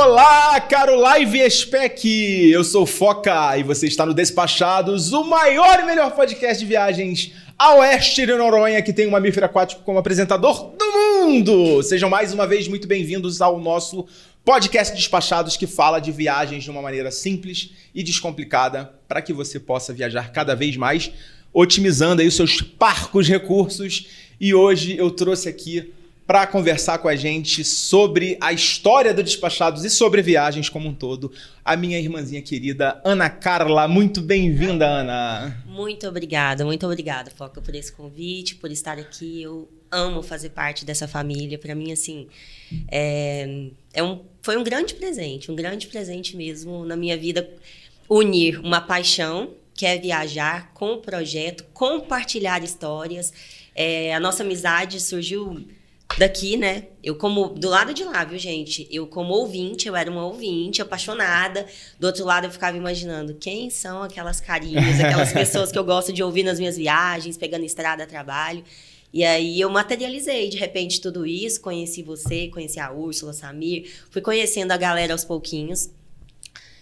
Olá, caro Live Spec! Eu sou Foca e você está no Despachados, o maior e melhor podcast de viagens a oeste de Noronha, que tem um mamífero aquático como apresentador do mundo! Sejam mais uma vez muito bem-vindos ao nosso podcast Despachados, que fala de viagens de uma maneira simples e descomplicada para que você possa viajar cada vez mais, otimizando aí os seus parcos recursos. E hoje eu trouxe aqui para conversar com a gente sobre a história do Despachados e sobre viagens como um todo, a minha irmãzinha querida Ana Carla. Muito bem-vinda, Ana. Muito obrigada, muito obrigada, Foca, por esse convite, por estar aqui. Eu amo fazer parte dessa família. Para mim, assim, é, é um, foi um grande presente, um grande presente mesmo na minha vida unir uma paixão que é viajar com o projeto, compartilhar histórias. É, a nossa amizade surgiu daqui, né? Eu como do lado de lá, viu, gente? Eu como ouvinte, eu era uma ouvinte apaixonada. Do outro lado eu ficava imaginando quem são aquelas carinhas, aquelas pessoas que eu gosto de ouvir nas minhas viagens, pegando estrada trabalho. E aí eu materializei de repente tudo isso, conheci você, conheci a Úrsula, Samir, fui conhecendo a galera aos pouquinhos.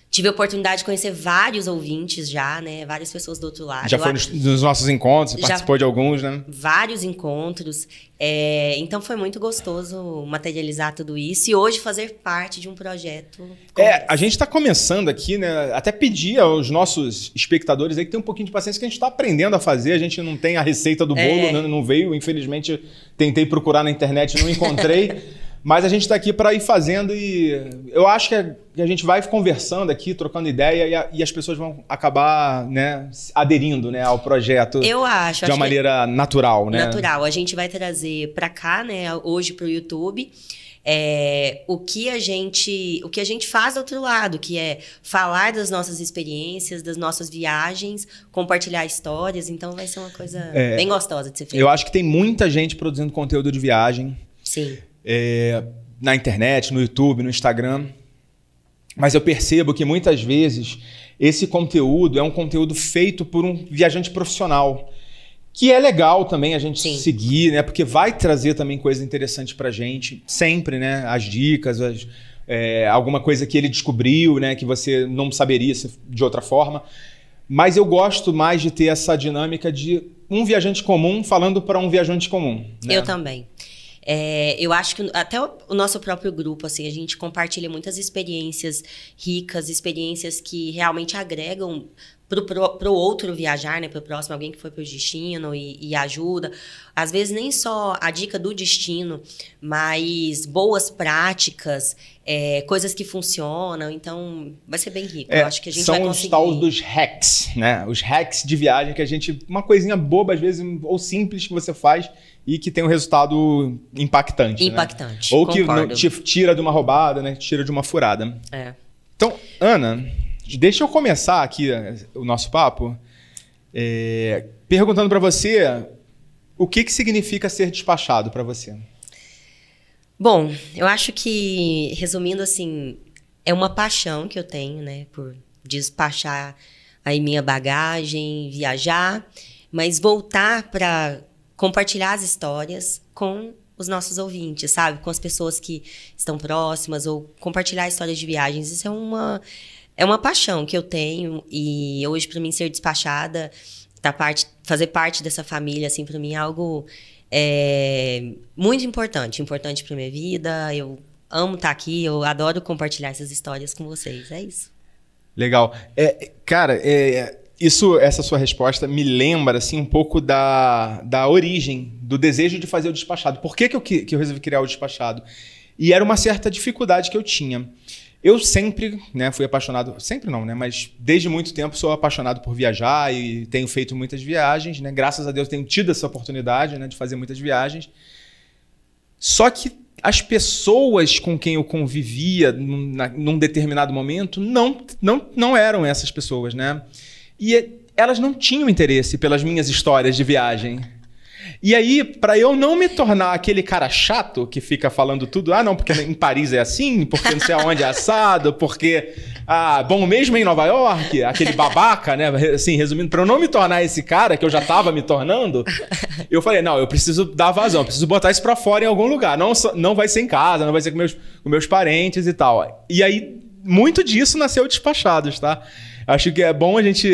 Tive a oportunidade de conhecer vários ouvintes já, né? Várias pessoas do outro lado. Já foi nos, nos nossos encontros, participou de alguns, né? Vários encontros. É, então foi muito gostoso materializar tudo isso e hoje fazer parte de um projeto. É, esse. a gente está começando aqui, né? Até pedir aos nossos espectadores aí que tem um pouquinho de paciência que a gente está aprendendo a fazer. A gente não tem a receita do bolo, é. né? não veio. Infelizmente, tentei procurar na internet, não encontrei. Mas a gente está aqui para ir fazendo e eu acho que a gente vai conversando aqui, trocando ideia e, a, e as pessoas vão acabar né, aderindo né, ao projeto. Eu acho. De uma maneira natural, né? Natural. A gente vai trazer para cá, né, hoje para o YouTube. É, o que a gente o que a gente faz do outro lado, que é falar das nossas experiências, das nossas viagens, compartilhar histórias. Então vai ser uma coisa é, bem gostosa de ser feita. Eu acho que tem muita gente produzindo conteúdo de viagem. Sim é, na internet, no YouTube, no Instagram. Mas eu percebo que muitas vezes esse conteúdo é um conteúdo feito por um viajante profissional. Que é legal também a gente Sim. seguir, né? Porque vai trazer também coisas interessantes pra gente, sempre, né? As dicas, as, é, alguma coisa que ele descobriu, né? Que você não saberia de outra forma. Mas eu gosto mais de ter essa dinâmica de um viajante comum falando para um viajante comum. Né? Eu também. É, eu acho que até o, o, nosso próprio grupo, assim, a gente compartilha muitas experiências ricas, experiências que realmente agregam para o outro viajar, né, para o próximo, alguém que foi para o destino e, e, ajuda. Às vezes nem só a dica do destino, mas boas práticas, é, coisas que funcionam. Então, vai ser bem rico. É, Eu acho que a gente são vai conseguir... os tal dos hacks, né? Os hacks de viagem que a gente, uma coisinha boba às vezes ou simples que você faz e que tem um resultado impactante. Né? Impactante. Né? Ou que te tira de uma roubada, né? Tira de uma furada. É. Então, Ana, deixa eu começar aqui eh, o nosso papo é, perguntando para você o que, que significa ser despachado para você. Bom, eu acho que, resumindo assim, é uma paixão que eu tenho, né? Por despachar aí minha bagagem, viajar, mas voltar para compartilhar as histórias com os nossos ouvintes, sabe? Com as pessoas que estão próximas ou compartilhar histórias de viagens. Isso é uma é uma paixão que eu tenho e hoje para mim ser despachada, tá parte, fazer parte dessa família assim para mim é algo é, muito importante, importante para minha vida. Eu amo estar tá aqui, eu adoro compartilhar essas histórias com vocês. É isso. Legal. É, cara, é, isso, essa sua resposta me lembra assim um pouco da, da origem do desejo de fazer o despachado. Por que, que, eu, que eu resolvi criar o despachado? E era uma certa dificuldade que eu tinha. Eu sempre, né, fui apaixonado, sempre não, né, mas desde muito tempo sou apaixonado por viajar e tenho feito muitas viagens, né? Graças a Deus tenho tido essa oportunidade, né, de fazer muitas viagens. Só que as pessoas com quem eu convivia num, num determinado momento não, não, não eram essas pessoas, né? E elas não tinham interesse pelas minhas histórias de viagem. E aí, pra eu não me tornar aquele cara chato que fica falando tudo, ah, não, porque em Paris é assim, porque não sei aonde é assado, porque ah, bom mesmo em Nova York, aquele babaca, né? Assim, resumindo, pra eu não me tornar esse cara que eu já tava me tornando, eu falei, não, eu preciso dar vazão, eu preciso botar isso pra fora em algum lugar. Não, não vai ser em casa, não vai ser com meus, com meus parentes e tal. E aí, muito disso nasceu Despachados, tá? Acho que é bom a gente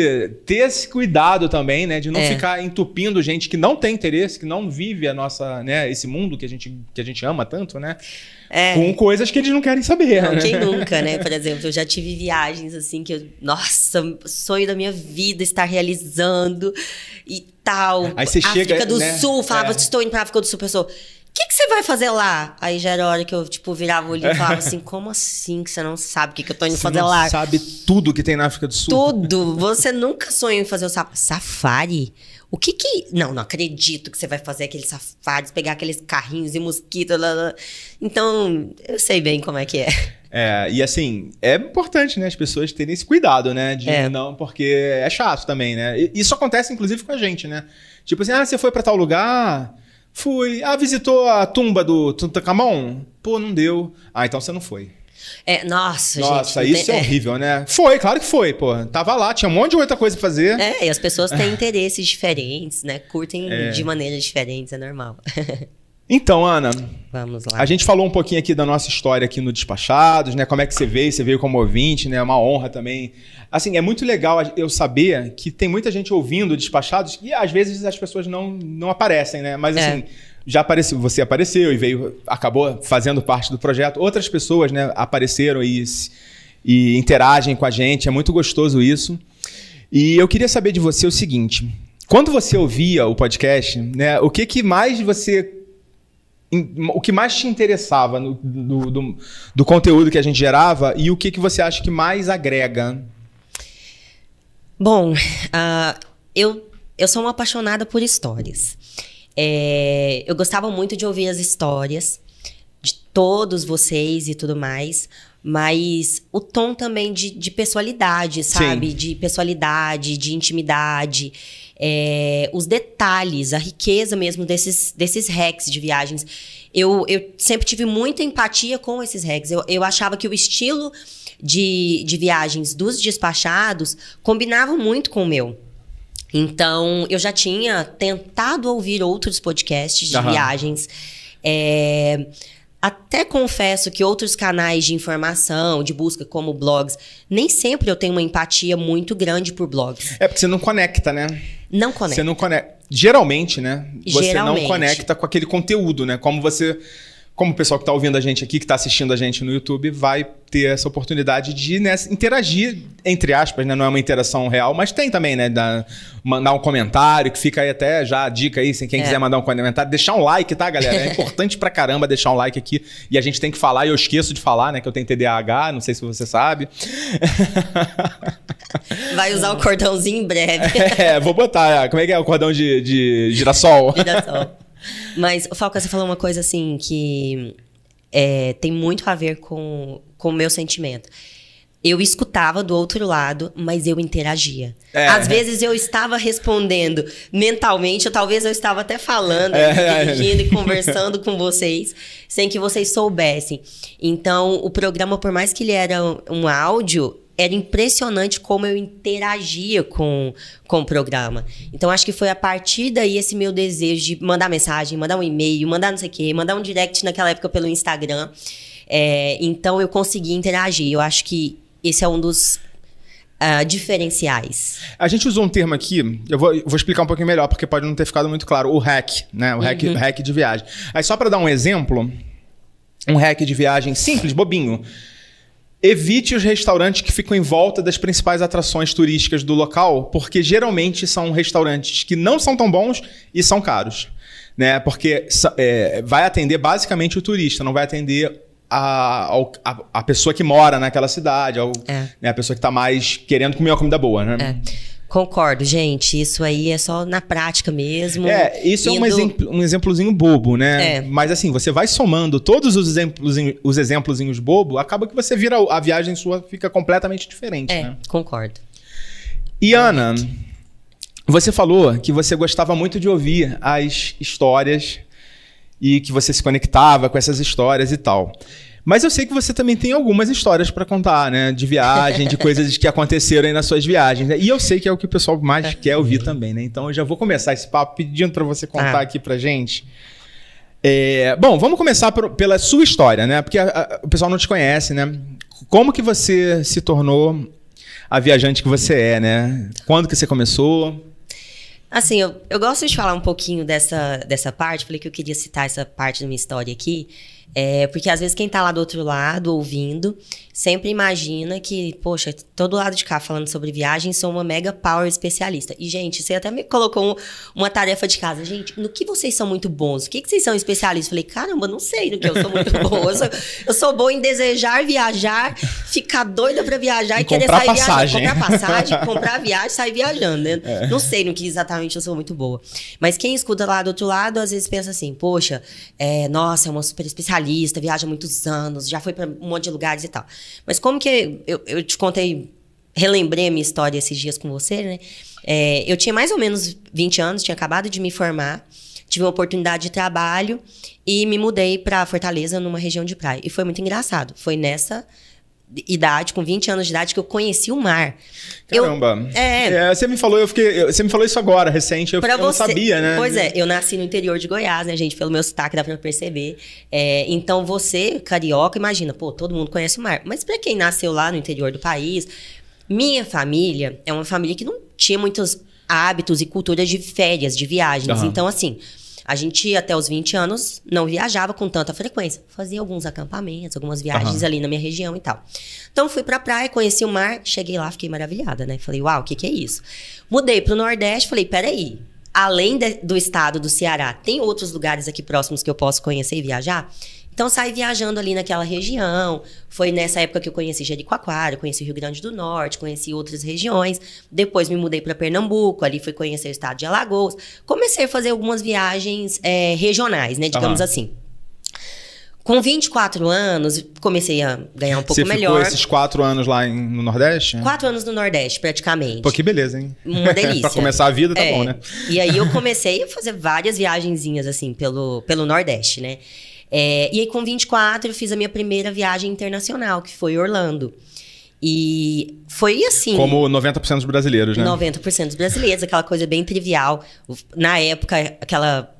ter esse cuidado também, né? De não É. ficar entupindo gente que não tem interesse, que não vive a nossa, né? Esse mundo que a gente, que a gente ama tanto, né? É. Com coisas que eles não querem saber. Não, né? quem nunca, né? Por exemplo, eu já tive viagens assim que eu, nossa, sonho da minha vida estar realizando e tal. Aí você África chega, do né? Sul, falava, É. estou indo pra África do Sul, pessoa. O que, que você vai fazer lá? Aí já era a hora que eu, tipo, virava o olho e falava assim: como assim que você não sabe o que, que eu tô indo Você fazer não lá? sabe tudo que tem na África do Sul. Tudo. Você nunca sonhou em fazer o sa- safari? O que que. Não, não acredito que você vai fazer aqueles safaris, pegar aqueles carrinhos e mosquito. lá, lá. Então, eu sei bem como é que é. É, e assim, é importante, né, as pessoas terem esse cuidado, né? De É. não, porque é chato também, né? Isso acontece, inclusive, com a gente, né? Tipo assim, ah, você foi pra tal lugar? Fui. Ah, visitou a tumba do Tutankhamon? Pô, não deu. Ah, então você não foi. É, nossa, Nossa, gente. isso tem- é horrível, né? Foi, claro que foi, pô. Tava lá, tinha um monte de outra coisa pra fazer. É, e as pessoas têm interesses diferentes, né? Curtem É. de maneiras diferentes, é normal. Então, Ana, Vamos lá. A gente falou um pouquinho aqui da nossa história aqui no Despachados, né? Como é que você veio, você veio como ouvinte, né? É uma honra também. Assim, é muito legal eu saber que tem muita gente ouvindo Despachados e às vezes as pessoas não, não aparecem, né? Mas É. assim, já apareceu, você apareceu e veio, acabou fazendo parte do projeto. Outras pessoas, né, apareceram e, e interagem com a gente. É muito gostoso isso. E eu queria saber de você o seguinte: quando você ouvia o podcast, né? O que, que mais você o que mais te interessava no- do, do- do conteúdo que a gente gerava e o que, que você acha que mais agrega? Bom, ah, eu, eu sou uma apaixonada por histórias. É, eu gostava muito de ouvir as histórias de todos vocês e tudo mais, mas o tom também de, de pessoalidade, sabe? De pessoalidade, de intimidade, é, os detalhes, a riqueza mesmo desses, desses hacks de viagens. Eu, eu sempre tive muita empatia com esses hacks. Eu, eu achava que o estilo de, de viagens dos despachados combinava muito com o meu. Então, eu já tinha tentado ouvir outros podcasts de Aham. viagens. É, até confesso que outros canais de informação, de busca, como blogs, nem sempre eu tenho uma empatia muito grande por blogs. É porque você não conecta, né? Não conecta. Você não conecta. Geralmente, né? Você Geralmente. não conecta com aquele conteúdo, né? Como você. Como o pessoal que está ouvindo a gente aqui, que está assistindo a gente no YouTube, vai ter essa oportunidade de né, interagir, entre aspas, né? Não é uma interação real, mas tem também, né? Da, mandar um comentário, que fica aí até já a dica aí, se quem É. quiser mandar um comentário, deixar um like, tá, galera? É importante pra caramba deixar um like aqui. E a gente tem que falar, e eu esqueço de falar, né? Que eu tenho TDAH, não sei se você sabe. Vai usar o cordãozinho em breve. é, vou botar. Como é que é o cordão de, de girassol? Girassol. Mas, Falca, você falou uma coisa assim que é, tem muito a ver com, com o meu sentimento. Eu escutava do outro lado, mas eu interagia. É. Às vezes eu estava respondendo mentalmente, ou talvez eu estava até falando, É. dirigindo e conversando com vocês, sem que vocês soubessem. Então, o programa, por mais que ele era um áudio, era impressionante como eu interagia com, com o programa. Então, acho que foi a partir daí esse meu desejo de mandar mensagem, mandar um e-mail, mandar não sei o quê, mandar um direct naquela época pelo Instagram. É, então, eu consegui interagir. Eu acho que esse é um dos ah, diferenciais. A gente usou um termo aqui, eu vou, eu vou explicar um pouquinho melhor, porque pode não ter ficado muito claro. O hack, né? O hack, hack de viagem. Aí, só para dar um exemplo, um hack de viagem simples, bobinho. Evite os restaurantes que ficam em volta das principais atrações turísticas do local, porque geralmente são restaurantes que não são tão bons e são caros. Né? Porque é, vai atender basicamente o turista, não vai atender a, a, a pessoa que mora naquela cidade, ao- É. né, a pessoa que está mais querendo comer uma comida boa. Né? É. Concordo, gente. Isso aí é só na prática mesmo. É, isso é um, Indo- exemplo, um exemplozinho bobo, né? É. Mas assim, você vai somando todos os exemplos, os exemplozinhos bobo, acaba que você vira a viagem sua fica completamente diferente, É, né? concordo. E Ana, Você falou que você gostava muito de ouvir as histórias e que você se conectava com essas histórias e tal. Mas eu sei que você também tem algumas histórias para contar, né? De viagem, de coisas que aconteceram aí nas suas viagens. Né? E eu sei que é o que o pessoal mais quer ouvir também, né? Então eu já vou começar esse papo pedindo para você contar ah. aqui pra gente. É, bom, vamos começar por, pela sua história, né? Porque a, a, o pessoal não te conhece, né? Como que você se tornou a viajante que você é, né? Quando que você começou? Assim, eu, eu gosto de falar um pouquinho dessa, dessa parte. Falei que eu queria citar essa parte da minha história aqui. É, porque às vezes quem tá lá do outro lado, ouvindo, sempre imagina que, poxa, todo lado de cá falando sobre viagem, sou uma mega power especialista. E, gente, você até me colocou um, uma tarefa de casa. Gente, no que vocês são muito bons? O que, que vocês são especialistas? Falei, caramba, não sei no que eu sou muito bom. Eu sou, eu sou bom em desejar viajar, ficar doida pra viajar e, e querer sair passagem. viajando. Comprar passagem, comprar viagem sair viajando, né? É. Não sei no que exatamente eu sou muito boa. Mas quem escuta lá do outro lado, às vezes pensa assim, poxa, é, nossa, é uma super especialista viaja muitos anos, já foi para um monte de lugares e tal. Mas como que eu, eu te contei, relembrei a minha história esses dias com você, né? É, eu tinha mais ou menos 20 anos, tinha acabado de me formar, tive uma oportunidade de trabalho e me mudei para Fortaleza, numa região de praia. E foi muito engraçado. Foi nessa idade, com 20 anos de idade, que eu conheci o mar. Caramba. Eu, é, é, você me falou, eu fiquei. Você me falou isso agora, recente, eu, eu não sabia, né? Pois é, eu nasci no interior de Goiás, né, gente? Pelo meu sotaque dá pra perceber. É, então você, carioca, imagina, pô, todo mundo conhece o mar. Mas para quem nasceu lá no interior do país, minha família é uma família que não tinha muitos hábitos e culturas de férias, de viagens. Uhum. Então, assim. A gente, até os 20 anos, não viajava com tanta frequência. Fazia alguns acampamentos, algumas viagens uhum. ali na minha região e tal. Então, fui pra praia, conheci o mar, cheguei lá, fiquei maravilhada, né? Falei, uau, o que, que é isso? Mudei pro Nordeste, falei, peraí, além de, do estado do Ceará, tem outros lugares aqui próximos que eu posso conhecer e viajar? Então saí viajando ali naquela região. Foi nessa época que eu conheci Jericoacoara, conheci Rio Grande do Norte, conheci outras regiões. Depois me mudei para Pernambuco, ali fui conhecer o estado de Alagoas. Comecei a fazer algumas viagens é, regionais, né, digamos assim. Com 24 anos, comecei a ganhar um pouco Você melhor. Você ficou esses quatro anos lá em, no Nordeste? Quatro anos no Nordeste, praticamente. Pô, que beleza, hein? Uma delícia. pra começar a vida, tá é. bom, né? E aí eu comecei a fazer várias viagenzinhas, assim, pelo, pelo Nordeste, né? É, e aí, com 24, eu fiz a minha primeira viagem internacional, que foi Orlando. E foi assim. Como 90% dos brasileiros, né? 90% dos brasileiros, aquela coisa bem trivial. Na época, aquela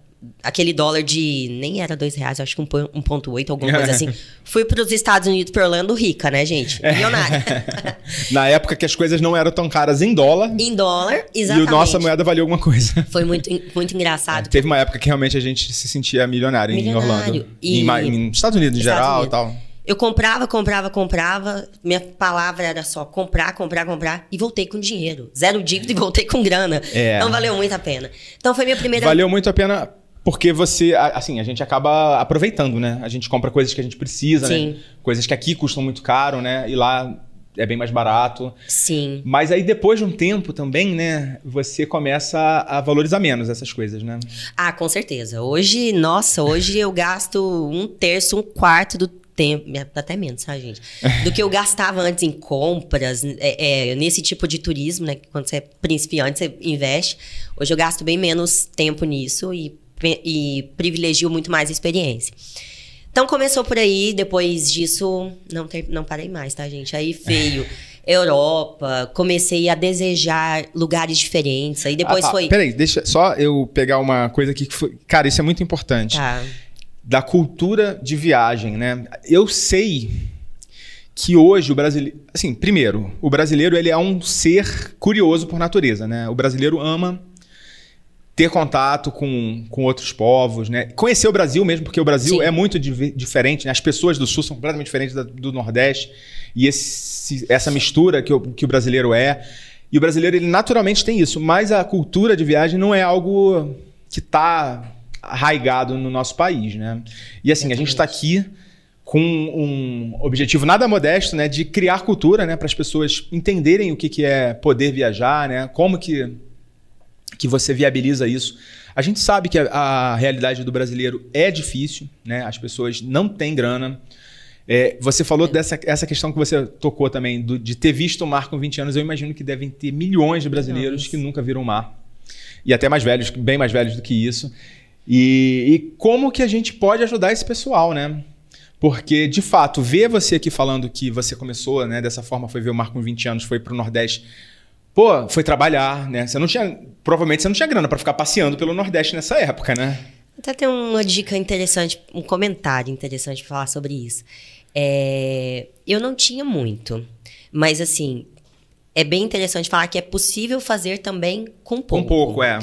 aquele dólar de. Nem era dois reais, acho que 1,8, alguma coisa assim. Fui para os Estados Unidos para Orlando rica, né, gente? Milionária. Na época que as coisas não eram tão caras em dólar. Em dólar, exatamente. E a nossa moeda valia alguma coisa. Foi muito, muito engraçado. É, teve uma época que realmente a gente se sentia milionário, milionário. em Orlando. E... Em, em Estados Unidos em Estados geral Unidos. e tal. Eu comprava, comprava, comprava. Minha palavra era só comprar, comprar, comprar. E voltei com dinheiro. Zero dívida e voltei com grana. É. Então valeu muito a pena. Então foi minha primeira. Valeu muito a pena porque você, assim, a gente acaba aproveitando, né? A gente compra coisas que a gente precisa, né? Sim. né? Coisas que aqui custam muito caro, né? E lá é bem mais barato. Sim. Mas aí depois de um tempo também, né, você começa a valorizar menos essas coisas, né? Ah, com certeza. Hoje, nossa, hoje eu gasto um terço, um quarto do tempo, até menos, tá, gente? Do que eu gastava antes em compras, é, é, nesse tipo de turismo, né? Quando você é principiante, você investe. Hoje eu gasto bem menos tempo nisso e e privilegio muito mais a experiência. Então começou por aí, depois disso não, ter, não parei mais, tá, gente? Aí veio Europa, comecei a desejar lugares diferentes. Aí depois ah, tá. foi. Peraí, deixa só eu pegar uma coisa aqui que foi. Cara, isso é muito importante. Tá. Da cultura de viagem, né? Eu sei que hoje o brasileiro. Assim, primeiro, o brasileiro ele é um ser curioso por natureza, né? O brasileiro ama ter contato com, com outros povos, né? Conhecer o Brasil mesmo, porque o Brasil Sim. é muito di diferente, né? As pessoas do Sul são completamente diferentes da, do Nordeste. E esse, essa mistura que o, que o brasileiro é. E o brasileiro, ele naturalmente tem isso. Mas a cultura de viagem não é algo que está arraigado no nosso país, né? E assim, a gente está aqui com um objetivo nada modesto, né? De criar cultura, né? Para as pessoas entenderem o que, que é poder viajar, né? Como que que você viabiliza isso. A gente sabe que a, a realidade do brasileiro é difícil, né? As pessoas não têm grana. É, você falou dessa essa questão que você tocou também, do, de ter visto o mar com 20 anos. Eu imagino que devem ter milhões de brasileiros que nunca viram o mar. e até mais velhos, bem mais velhos do que isso. E, e como que a gente pode ajudar esse pessoal, né? Porque, de fato, ver você aqui falando que você começou, né? Dessa forma, foi ver o Marco com 20 anos, foi pro Nordeste. Pô, foi trabalhar, né? Você não tinha. Provavelmente você não tinha grana para ficar passeando pelo Nordeste nessa época, né? Até tem uma dica interessante, um comentário interessante pra falar sobre isso. É, eu não tinha muito, mas assim, é bem interessante falar que é possível fazer também com pouco. Com pouco, é.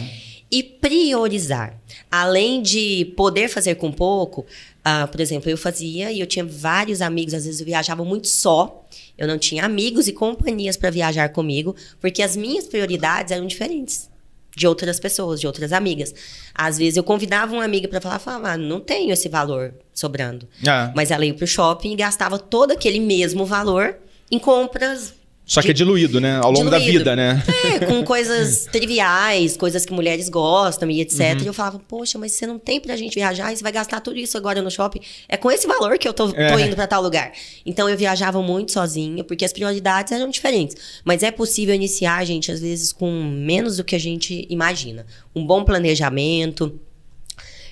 E priorizar. Além de poder fazer com pouco, uh, por exemplo, eu fazia e eu tinha vários amigos, às vezes eu viajava muito só. Eu não tinha amigos e companhias para viajar comigo, porque as minhas prioridades eram diferentes de outras pessoas, de outras amigas. Às vezes eu convidava uma amiga para falar, falava, ah, não tenho esse valor sobrando. Ah. Mas ela ia pro shopping e gastava todo aquele mesmo valor em compras Só que é diluído, né? Ao longo da Diluído. vida, né? é, com coisas triviais, coisas que mulheres gostam e etc. Uhum. E eu falava, poxa, mas você não tem pra gente viajar e você vai gastar tudo isso agora no shopping. É com esse valor que eu tô, tô É. indo pra tal lugar. Então eu viajava muito sozinha, porque as prioridades eram diferentes. Mas é possível iniciar, gente, às vezes com menos do que a gente imagina. Um bom planejamento.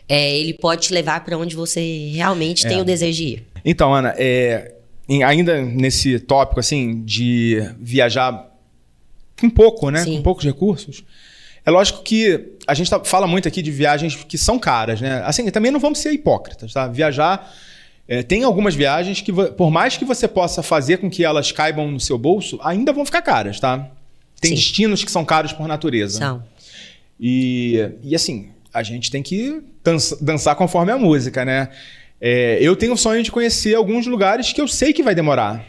é, ele pode te levar pra onde você realmente É. tem o desejo de ir. Então, Ana, é, em- ainda nesse tópico, assim, de viajar com pouco, né? Sim. Com poucos recursos. É lógico que a gente tá- fala muito aqui de viagens que são caras, né? Assim, também não vamos ser hipócritas, tá? Viajar. é, tem algumas viagens que, por mais que você possa fazer com que elas caibam no seu bolso, ainda vão ficar caras, tá? Tem Sim. destinos que são caros por natureza. São. E, e assim, a gente tem que dança- dançar conforme a música, né? É, eu tenho o sonho de conhecer alguns lugares que eu sei que vai demorar.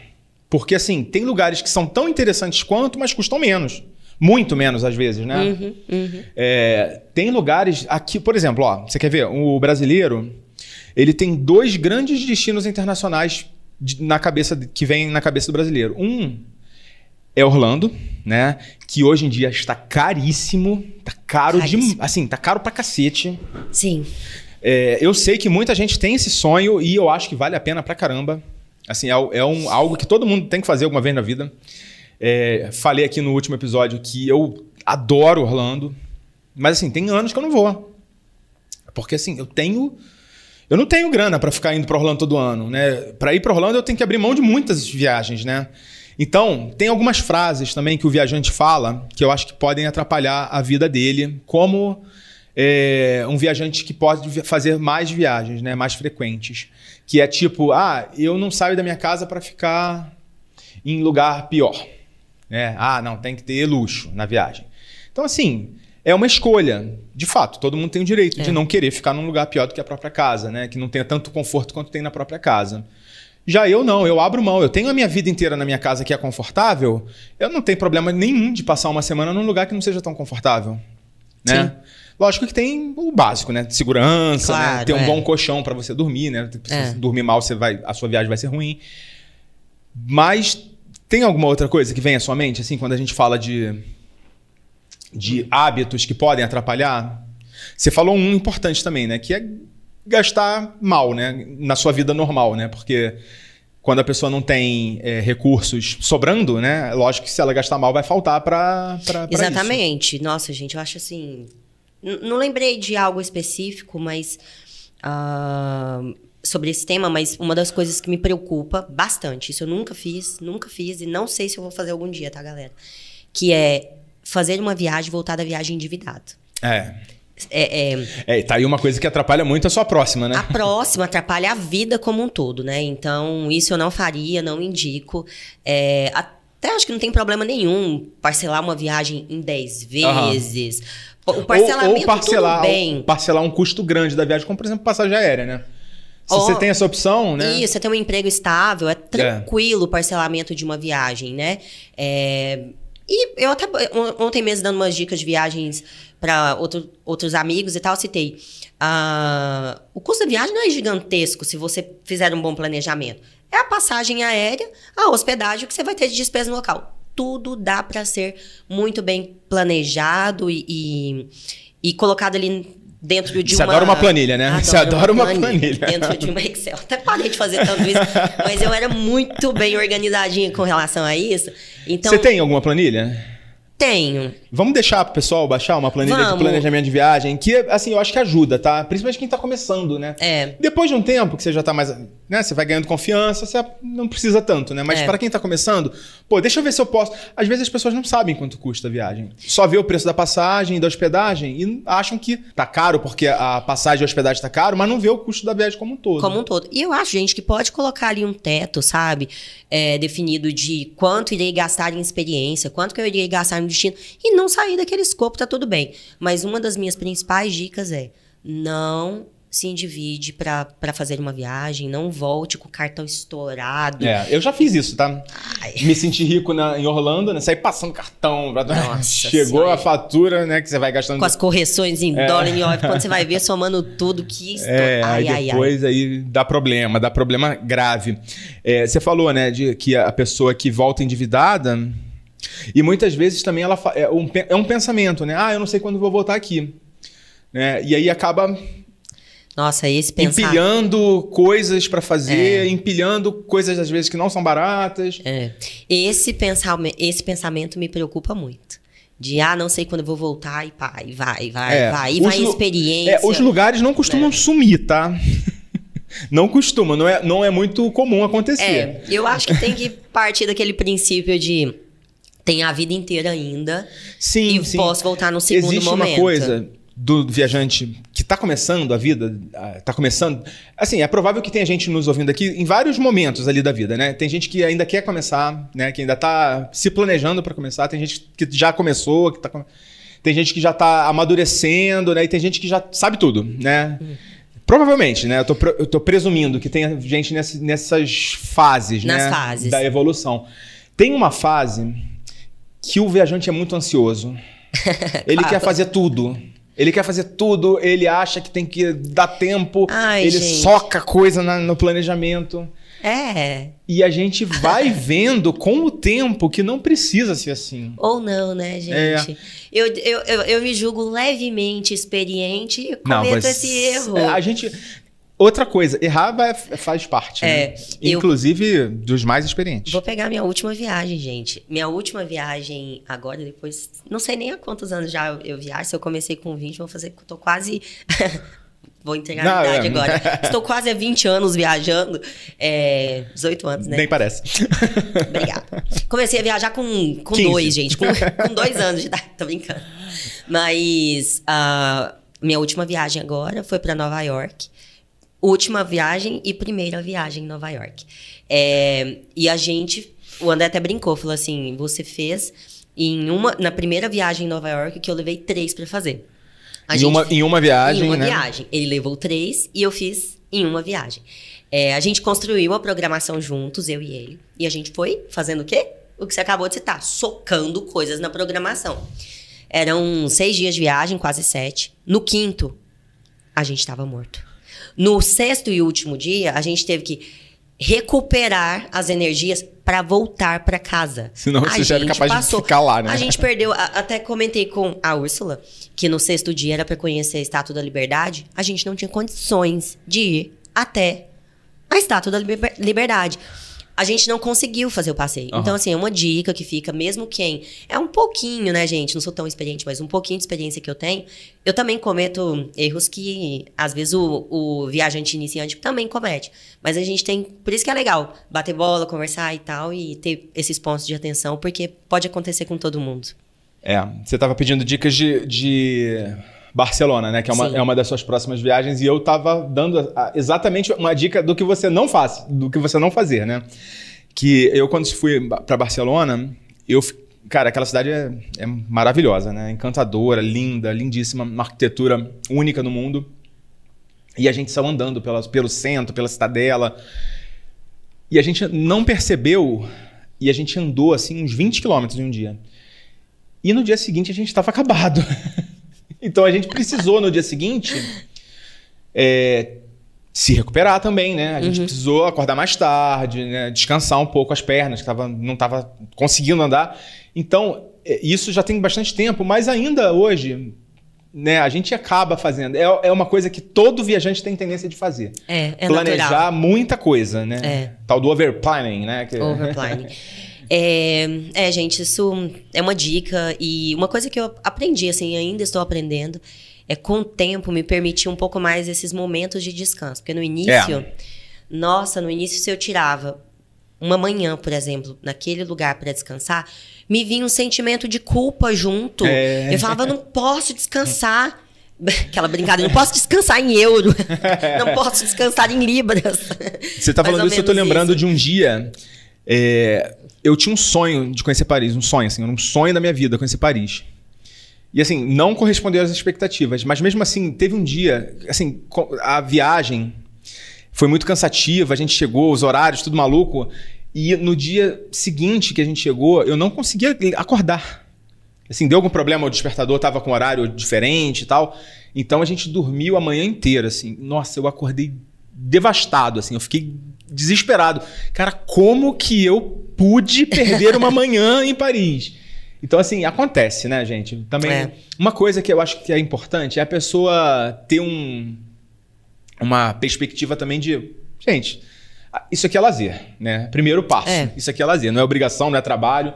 Porque, assim, tem lugares que são tão interessantes quanto, mas custam menos. Muito menos, às vezes, né? Uhum, uhum. É, tem lugares aqui, por exemplo, ó, você quer ver? O brasileiro, ele tem dois grandes destinos internacionais de- na cabeça de- que vem na cabeça do brasileiro. Um é Orlando, né? Que hoje em dia está caríssimo, tá caro de, Caríssimo. assim, tá caro pra cacete. Sim. É, eu sei que muita gente tem esse sonho e eu acho que vale a pena pra caramba. Assim, é, é um- algo que todo mundo tem que fazer alguma vez na vida. É, falei aqui no último episódio que eu adoro Orlando, mas assim, tem anos que eu não vou. Porque assim, eu tenho. Eu não tenho grana pra ficar indo pra Orlando todo ano, né? Para ir pra Orlando eu tenho que abrir mão de muitas viagens, né? Então, tem algumas frases também que o viajante fala que eu acho que podem atrapalhar a vida dele, como é, um viajante que pode fazer mais viagens, né? Mais frequentes. Que é tipo, ah, eu não saio da minha casa para ficar em lugar pior. né? Ah, não, tem que ter luxo na viagem. Então, assim, é uma escolha. De fato, todo mundo tem o direito de É. não querer ficar num lugar pior do que a própria casa, né? Que não tenha tanto conforto quanto tem na própria casa. Já eu não, eu abro mão. Eu tenho a minha vida inteira na minha casa que é confortável. Eu não tenho problema nenhum de passar uma semana num lugar que não seja tão confortável. Né? Sim. Lógico que tem o básico, né? Segurança, né? Claro, ter um é. bom colchão para você dormir, né? Se É. dormir mal, você vai, a sua viagem vai ser ruim. Mas tem alguma outra coisa que vem à sua mente, assim, quando a gente fala de, de hábitos que podem atrapalhar? Você falou um importante também, né? Que é gastar mal, né? Na sua vida normal, né? Porque quando a pessoa não tem é, recursos sobrando, né? Lógico que se ela gastar mal, vai faltar para isso. Exatamente. Nossa, gente, eu acho assim. Não lembrei de algo específico, mas. ah, sobre esse tema, mas uma das coisas que me preocupa bastante, isso eu nunca fiz, nunca fiz, e não sei se eu vou fazer algum dia, tá, galera? Que é fazer uma viagem, voltar da viagem endividado. É. É, é, É, tá aí uma coisa que atrapalha muito a sua próxima, né? A próxima atrapalha a vida como um todo, né? Então, isso eu não faria, não indico. É, até acho que não tem problema nenhum parcelar uma viagem em 10 Aham. vezes. O parcelamento, ou, ou parcelar, bem. parcelar um custo grande da viagem, como por exemplo passagem aérea, né? Se Ó, você tem essa opção, né? Isso, você tem um emprego estável, é tranquilo o parcelamento de uma viagem, né? É, e eu até on- ontem mesmo dando umas dicas de viagens para outro, outros amigos e tal, citei. ah, o custo da viagem não é gigantesco se você fizer um bom planejamento. É a passagem aérea, a hospedagem, o que você vai ter de despesa no local. Tudo dá para ser muito bem planejado e, e, e colocado ali dentro de Você uma... adora uma planilha, né? Você adora uma planilha. Dentro de uma Excel. Até parei de fazer tanto isso, mas eu era muito bem organizadinha com relação a isso. Então, Você tem alguma planilha? Tenho. Vamos deixar pro pessoal baixar uma planilha de Vamos. planejamento de viagem, que, assim, eu acho que ajuda, tá? Principalmente quem tá começando, né? É. Depois de um tempo que você já tá mais, né, você vai ganhando confiança, você não precisa tanto, né? Mas É. para quem tá começando, pô, deixa eu ver se eu posso. Às vezes as pessoas não sabem quanto custa a viagem. Só vê o preço da passagem e da hospedagem e acham que tá caro porque a passagem e a hospedagem tá caro, mas não vê o custo da viagem como um todo. Como um todo. E eu acho, gente, que pode colocar ali um teto, sabe? É, definido de quanto irei gastar em experiência, quanto que eu irei gastar no destino. E não sair daquele escopo, tá tudo bem. Mas uma das minhas principais dicas é: não se endivide pra fazer uma viagem, não volte com o cartão estourado. É, eu já fiz isso, tá? Ai. Me senti rico na- em Orlando, né? Saí passando cartão. pra- Nossa Chegou Senhora. a fatura, né? Que você vai gastando. Com as correções em dólar, em off, quando você vai ver somando tudo, que esto... É, ai, aí ai, ai. depois aí dá problema, dá problema grave. É, você falou, né, de que a pessoa que volta endividada e muitas vezes também ela é um, é um pensamento, né? Ah, eu não sei quando vou voltar aqui. Né? E aí acaba Nossa, esse pensar... empilhando coisas pra É. fazer, empilhando coisas às vezes que não são baratas. É. Esse, pensame- esse pensamento me preocupa muito. De, ah, não sei quando eu vou voltar, e pá, e vai, vai, É, vai. E os vai em experiência. É, os lugares não costumam sumir, tá? não costuma, não é, não é muito comum acontecer. É, eu acho que tem que partir daquele princípio de tem a vida inteira ainda Sim, e sim. posso voltar no segundo Existe momento. uma coisa do viajante que está começando a vida, está começando. Assim, é provável que tenha gente nos ouvindo aqui em vários momentos ali da vida, né? Tem gente que ainda quer começar, né? Que ainda está se planejando para começar. Tem gente que já começou, que tá, com- tem gente que já está amadurecendo, né? E tem gente que já sabe tudo, né? Provavelmente, né? Eu tô, eu tô presumindo que tem gente nessa- nessas fases, Nas né? fases. Da evolução. Tem uma fase que o viajante é muito ansioso. Ele quer fazer tudo. Ele quer fazer tudo, ele acha que tem que dar tempo, Ai, ele gente. soca coisa na- no planejamento. É. E a gente vai vendo com o tempo que não precisa ser assim. Ou não, né, gente? É. Eu, eu, eu, eu me julgo levemente experiente e Não, cometo mas esse erro. é, a gente. Outra coisa, errar vai- faz parte. É, né? eu- Inclusive dos mais experientes. Vou pegar minha última viagem, gente. Minha última viagem agora, depois. Não sei nem há quantos anos já eu, eu viajo. Se eu comecei com 20, vou fazer. Tô quase. vou entregar a idade é. agora. Estou quase há 20 anos viajando. É, 18 anos, né? Nem parece. Obrigada. Comecei a viajar com, com 15. dois, gente. Com, com dois anos de idade. Tô brincando. Mas a minha última viagem agora foi para Nova York. Última viagem e primeira viagem em Nova York. É, e a gente... O André até brincou. Falou assim, você fez... Em uma, na primeira viagem em Nova York, que eu levei três para fazer. A em, gente uma, em uma viagem, em uma né? viagem. Ele levou três e eu fiz em uma viagem. É, a gente construiu a programação juntos, eu e ele. E a gente foi fazendo o quê? O que você acabou de citar, socando coisas na programação. Eram seis dias de viagem, quase sete. No quinto, a gente estava morto. No sexto e último dia, a gente teve que recuperar as energias para voltar para casa. Senão A você já era capaz de ficar lá, né? A gente perdeu, a- até comentei com a Úrsula, que no sexto dia era para conhecer a Estátua da Liberdade, a gente não tinha condições de ir até a Estátua da Liber- Liberdade. A gente não conseguiu fazer o passeio. Aham. Então, assim, é uma dica que fica, mesmo quem é um pouquinho, né, gente? Não sou tão experiente, mas um pouquinho de experiência que eu tenho. Eu também cometo erros que, às vezes, o, o viajante iniciante também comete. Mas a gente tem. Por isso que é legal bater bola, conversar e tal, e ter esses pontos de atenção, porque pode acontecer com todo mundo. É, você estava pedindo dicas de, de Barcelona, né? Que é uma, Sim. é uma das suas próximas viagens. E eu estava dando a- exatamente uma dica do que você não faz, do que você não fazer, né? Que eu, quando fui para Barcelona, eu... Cara, aquela cidade é, é maravilhosa, né? Encantadora, linda, lindíssima, uma arquitetura única no mundo. E a gente saiu andando pela, pelo centro, pela cidadela. E a gente não percebeu, e a gente andou assim uns 20 quilômetros em um dia. E no dia seguinte a gente estava acabado. então a gente precisou no dia seguinte é, se recuperar também, né? A gente precisou acordar mais tarde, né? descansar um pouco as pernas, que tava, não estava conseguindo andar. Então, é, isso já tem bastante tempo, mas ainda hoje, né, a gente acaba fazendo. É, é uma coisa que todo viajante tem tendência de fazer. É, é Planejar natural. muita coisa, né? É. Tal do overplanning, né? Que- Overplanning. É, é, gente, isso é uma dica e uma coisa que eu aprendi, assim, ainda estou aprendendo, é com o tempo me permitir um pouco mais esses momentos de descanso. Porque no início, É. nossa, no início se eu tirava uma manhã, por exemplo, naquele lugar para descansar, me vinha um sentimento de culpa junto. É. Eu falava, não posso descansar. Aquela brincadeira, não posso descansar em euro, não posso descansar em libras. Você tá Mais falando isso, eu tô menos lembrando isso. de um dia. é, eu tinha um sonho de conhecer Paris, um sonho, assim, um sonho da minha vida, conhecer Paris. E assim, não correspondeu às expectativas, mas mesmo assim, teve um dia, assim, a viagem foi muito cansativa, a gente chegou, os horários, tudo maluco, e no dia seguinte que a gente chegou, eu não conseguia acordar. Assim, deu algum problema, o despertador tava com horário diferente e tal. Então a gente dormiu a manhã inteira, assim. Nossa, eu acordei devastado, assim. Eu fiquei desesperado. Cara, como que eu pude perder uma manhã em Paris? Então, assim, acontece, né, gente? Também. É. Uma coisa que eu acho que é importante é a pessoa ter um, uma perspectiva também de. Gente, isso aqui é lazer, né? Primeiro passo. É. Isso aqui é lazer, não é obrigação, não é trabalho.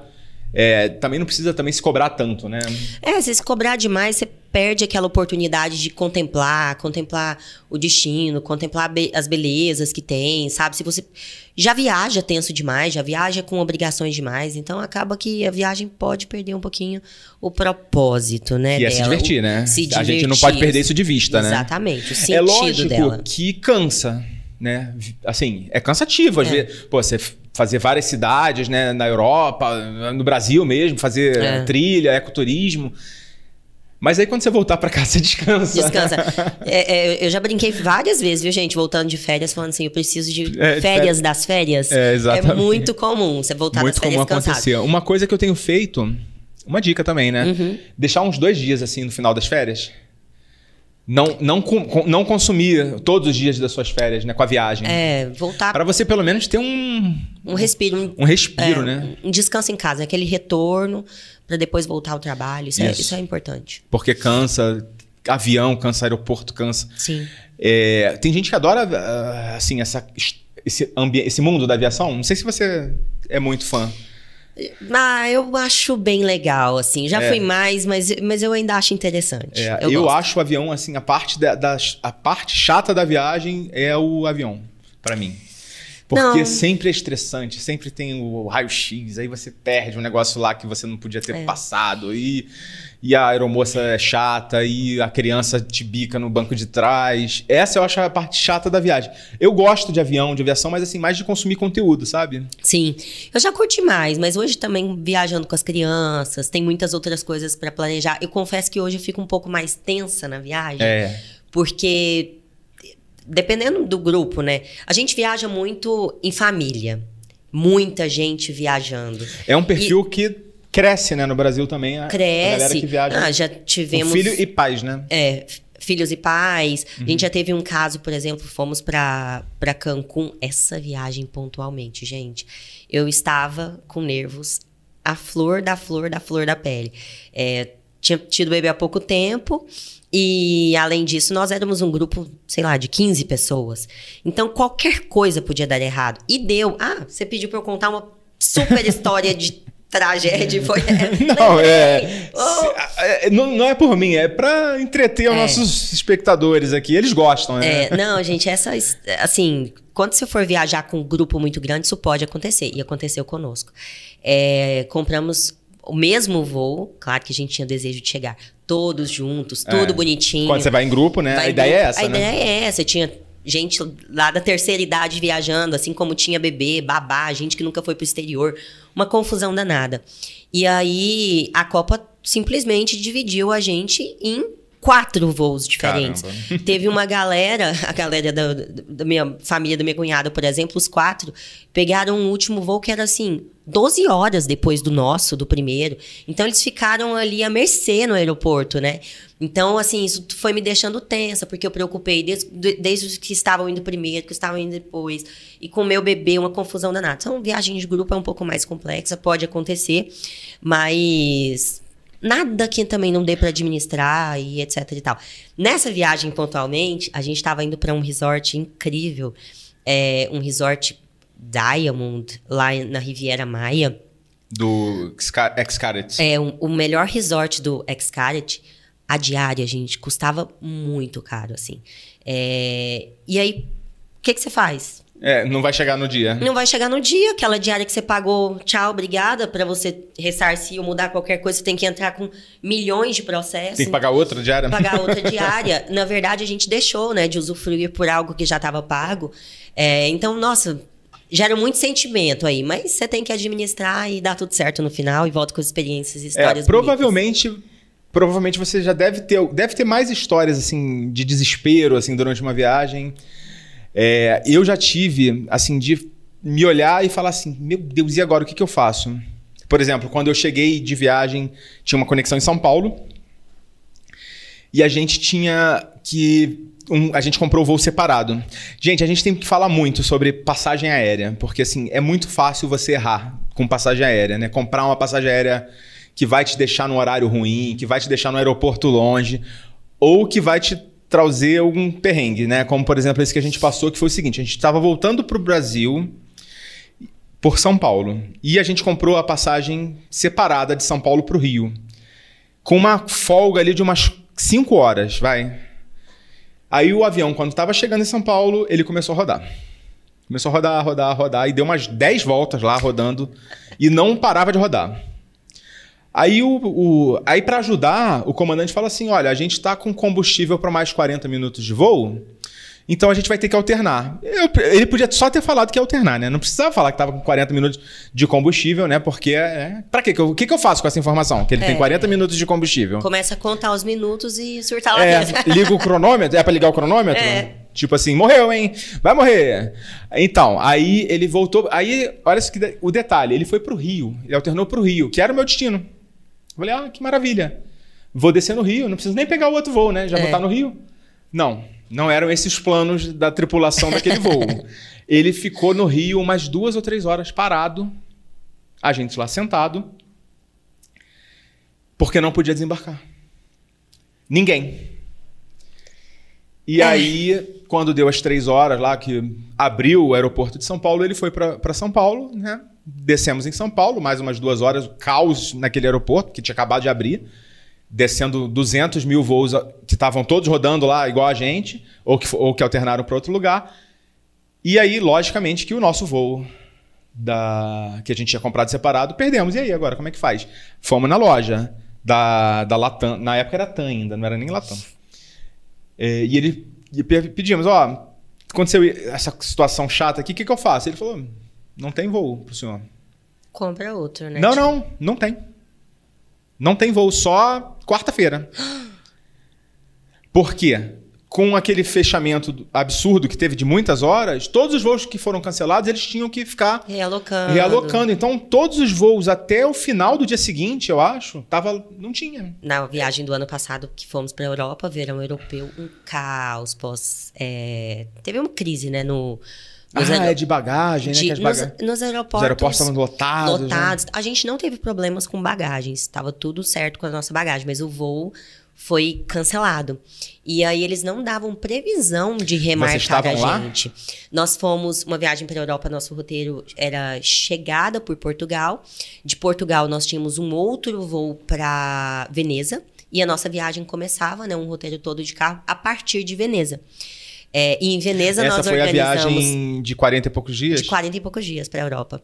É, também não precisa também se cobrar tanto, né? É, se se cobrar demais, você perde aquela oportunidade de contemplar, contemplar o destino, contemplar be- as belezas que tem, sabe? Se você já viaja tenso demais, já viaja com obrigações demais, então acaba que a viagem pode perder um pouquinho o propósito, né? Que é se divertir, o- né? Se a gente não divertir. pode perder isso de vista, né? Exatamente, o sentido É lógico dela. que cansa, né? Assim, é cansativo às É. vezes. Pô, você fazer várias cidades, né? Na Europa, no Brasil mesmo, fazer É. trilha, ecoturismo. Mas aí quando você voltar pra casa, você descansa. Descansa. É, é, eu já brinquei várias vezes, viu, gente? Voltando de férias, falando assim, eu preciso de É, férias das férias. É, exatamente. É muito comum você voltar Muito das férias comum cansado. acontecer. Uma coisa que eu tenho feito, uma dica também, né? Uhum. Deixar uns dois dias assim no final das férias. Não, não, não consumir todos os dias das suas férias, né? Com a viagem. É, voltar Pra você pelo menos ter um, um respiro, um, um respiro, é, né? um descanso em casa, aquele retorno para depois voltar ao trabalho. Isso, É, Isso. isso é importante. Porque cansa, avião cansa, aeroporto cansa. Sim. É, tem gente que adora, ah, assim, essa, esse, esse mundo da aviação. Não sei se você é muito fã. Ah, eu acho bem legal, assim. Já É. fui mais, mas, mas eu ainda acho interessante. É, eu eu acho o avião, assim, a parte, da, da- a parte chata da viagem é o avião, pra mim. Porque Não. sempre é estressante, sempre tem o raio-x, aí você perde um negócio lá que você não podia ter É. passado, e, e a aeromoça é chata, e a criança te bica no banco de trás. Essa eu acho a parte chata da viagem. Eu gosto de avião, de aviação, mas assim, mais de consumir conteúdo, sabe? Sim, eu já curti mais, mas hoje também viajando com as crianças, tem muitas outras coisas para planejar. Eu confesso que hoje eu fico um pouco mais tensa na viagem, É. porque dependendo do grupo, né? A gente viaja muito em família. Muita gente viajando. É um perfil que cresce, né, no Brasil também. A, a galera Cresce. que viaja Ah, já tivemos filho e pais, né? é, filhos e pais. A Uhum. gente já teve um caso, por exemplo, fomos para para Cancún, essa viagem pontualmente, gente. Eu estava com nervos a flor da flor da flor da pele. É, tinha tido bebê há pouco tempo e além disso, nós éramos um grupo, sei lá, de 15 pessoas. Então qualquer coisa podia dar errado. E deu. Ah, você pediu para eu contar uma super história de tragédia foi Não, é. Oh, é, não. Não é por mim, é pra entreter os É. nossos espectadores aqui. Eles gostam, né? É, não, gente, essa. Assim, quando você for viajar com um grupo muito grande, isso pode acontecer. E aconteceu conosco. É, compramos o mesmo voo, claro que a gente tinha desejo de chegar todos juntos, tudo É. bonitinho. Quando você vai em grupo, né? Vai a ideia é grupo. essa, A né? ideia é essa. Tinha gente lá da terceira idade viajando, assim como tinha bebê, babá, gente que nunca foi pro exterior. Uma confusão danada. E aí a Copa simplesmente dividiu a gente em quatro voos diferentes. Caramba. Teve uma galera, a galera da, da minha família, da minha cunhada, por exemplo, os quatro, pegaram um último voo que era assim, 12 horas depois do nosso, do primeiro. Então eles ficaram ali à mercê no aeroporto, né? Então, assim, isso foi me deixando tensa, porque eu preocupei desde, de- desde os que estavam indo primeiro, que estavam indo depois. E com o meu bebê, uma confusão danada. Então, viagem de grupo é um pouco mais complexa, pode acontecer, mas nada que também não dê para administrar e etc e tal. Nessa viagem pontualmente, a gente estava indo para um resort incrível, é, um resort Diamond lá na Riviera Maia. do Xcaret? É, um, o melhor resort do Xcaret, a diária, gente, custava muito caro, assim. É, e aí, o que, que você faz? É, não vai chegar no dia. Não vai chegar no dia. Aquela diária que você pagou, tchau, obrigada, para você ressarcir ou mudar qualquer coisa, você tem que entrar com milhões de processos. Tem que pagar outra diária? Pagar outra diária. Na verdade, a gente deixou, né, de usufruir por algo que já estava pago. É, então, nossa, gera muito sentimento aí, mas você tem que administrar e dar tudo certo no final e volta com as experiências e histórias. É, provavelmente. Bonitas. Provavelmente você já deve ter, deve ter mais histórias assim de desespero assim durante uma viagem. É, eu já tive, assim, de me olhar e falar assim: meu Deus, e agora? O que, que eu faço? Por exemplo, quando eu cheguei de viagem, tinha uma conexão em São Paulo e a gente tinha que. Um, a gente comprou o voo separado. Gente, a gente tem que falar muito sobre passagem aérea, porque assim, é muito fácil você errar com passagem aérea, né? Comprar uma passagem aérea que vai te deixar num horário ruim, que vai te deixar no aeroporto longe, ou que vai te trazer algum perrengue, né? Como, por exemplo, esse que a gente passou, que foi o seguinte: a gente estava voltando para o Brasil por São Paulo. E a gente comprou a passagem separada de São Paulo para o Rio. Com uma folga ali de umas 5 horas, vai. Aí o avião, quando estava chegando em São Paulo, ele começou a rodar. Começou a rodar, rodar, rodar, e deu umas 10 voltas lá rodando, e não parava de rodar. Aí, o, o aí para ajudar, o comandante fala assim: olha, a gente está com combustível para mais 40 minutos de voo, então a gente vai ter que alternar. Eu, ele podia só ter falado que ia alternar, né? Não precisava falar que estava com 40 minutos de combustível, né? Porque. É, para quê? O que, que eu faço com essa informação? Que ele é. tem 40 minutos de combustível. Começa a contar os minutos e surtar lá é, dentro. Liga o cronômetro. É para ligar o cronômetro? É. Tipo assim, morreu, hein? Vai morrer. Então, aí ele voltou. Aí, olha o detalhe: ele foi pro Rio. Ele alternou pro Rio, que era o meu destino. Eu falei, ah, que maravilha. Vou descer no Rio, não preciso nem pegar o outro voo, né? Já é. vou estar no Rio. Não, não eram esses planos da tripulação daquele voo. Ele ficou no Rio umas duas ou três horas parado, a gente lá sentado, porque não podia desembarcar. Ninguém. E é. aí, quando deu as três horas lá, que abriu o aeroporto de São Paulo, ele foi para São Paulo, né? Descemos em São Paulo, mais umas duas horas, caos naquele aeroporto, que tinha acabado de abrir. Descendo 200 mil voos que estavam todos rodando lá, igual a gente, ou que, ou que alternaram para outro lugar. E aí, logicamente, que o nosso voo da que a gente tinha comprado separado, perdemos. E aí, agora, como é que faz? Fomos na loja da, da Latam. Na época era TAM ainda, não era nem Latam. É, e ele e pedimos, ó, aconteceu essa situação chata aqui, o que, que eu faço? Ele falou, não tem voo pro senhor. Compra outro, né? Não, tipo... não, não tem. Não tem voo, só quarta-feira. Por quê? Com aquele fechamento absurdo que teve de muitas horas, todos os voos que foram cancelados, eles tinham que ficar realocando. realocando. Então, todos os voos até o final do dia seguinte, eu acho, tava, não tinha. Na viagem do ano passado que fomos para a Europa, verão europeu, um caos pós. É... Teve uma crise, né? No, nos ah, é de bagagem, de, né? nos, nos, aeroportos. Os aeroportos estavam lotados. Né? Lotados. Né? A gente não teve problemas com bagagens. Estava tudo certo com a nossa bagagem, mas o voo foi cancelado. E aí eles não davam previsão de remarcar a gente. Lá? Nós fomos uma viagem para a Europa, nosso roteiro era chegada por Portugal. De Portugal nós tínhamos um outro voo para Veneza e a nossa viagem começava, né, um roteiro todo de carro a partir de Veneza. É, e em Veneza Essa nós foi organizamos... a viagem de 40 e poucos dias? De 40 e poucos dias para a Europa.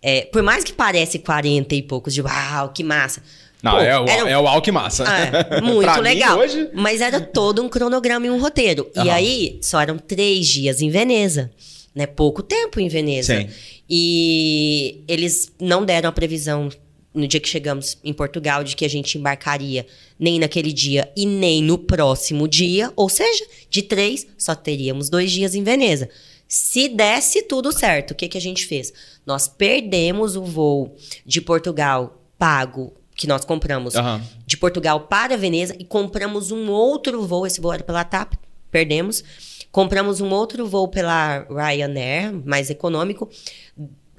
É, por mais que pareça 40 e poucos de uau, que massa. Não, Pô, é, o, era... é o Alck massa. É, muito legal. Mim, hoje... Mas era todo um cronograma e um roteiro. Uhum. E aí, só eram três dias em Veneza. Né? Pouco tempo em Veneza. Sim. E eles não deram a previsão no dia que chegamos em Portugal de que a gente embarcaria nem naquele dia e nem no próximo dia, ou seja, de três só teríamos dois dias em Veneza. Se desse tudo certo, o que, que a gente fez? Nós perdemos o voo de Portugal pago que nós compramos uhum. de Portugal para Veneza e compramos um outro voo, esse voo era pela TAP, perdemos. Compramos um outro voo pela Ryanair, mais econômico,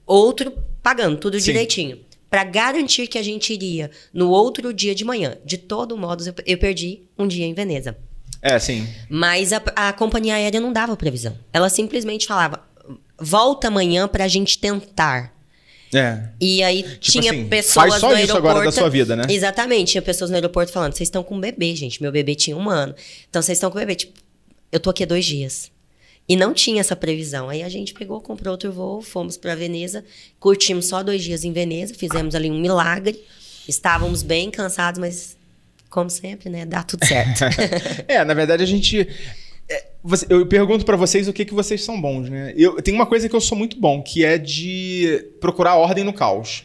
outro pagando tudo Sim. direitinho para garantir que a gente iria no outro dia de manhã. De todo modo, eu, eu perdi um dia em Veneza. É, sim. Mas a, a companhia aérea não dava previsão. Ela simplesmente falava: volta amanhã para a gente tentar. É. E aí Tipo tinha assim, pessoas faz só no isso aeroporto. agora da sua vida, né? Exatamente, tinha pessoas no aeroporto falando: vocês estão com um bebê, gente. Meu bebê tinha um ano. Então vocês estão com um bebê. Tipo, eu tô aqui há dois dias. E não tinha essa previsão. Aí a gente pegou, comprou outro voo, fomos para Veneza, curtimos só dois dias em Veneza, fizemos ali um milagre. Estávamos bem cansados, mas como sempre, né? Dá tudo certo. é, na verdade a gente. é, você- eu pergunto pra vocês o que, que vocês são bons, né? Eu tem uma coisa que eu sou muito bom, que é de procurar ordem no caos.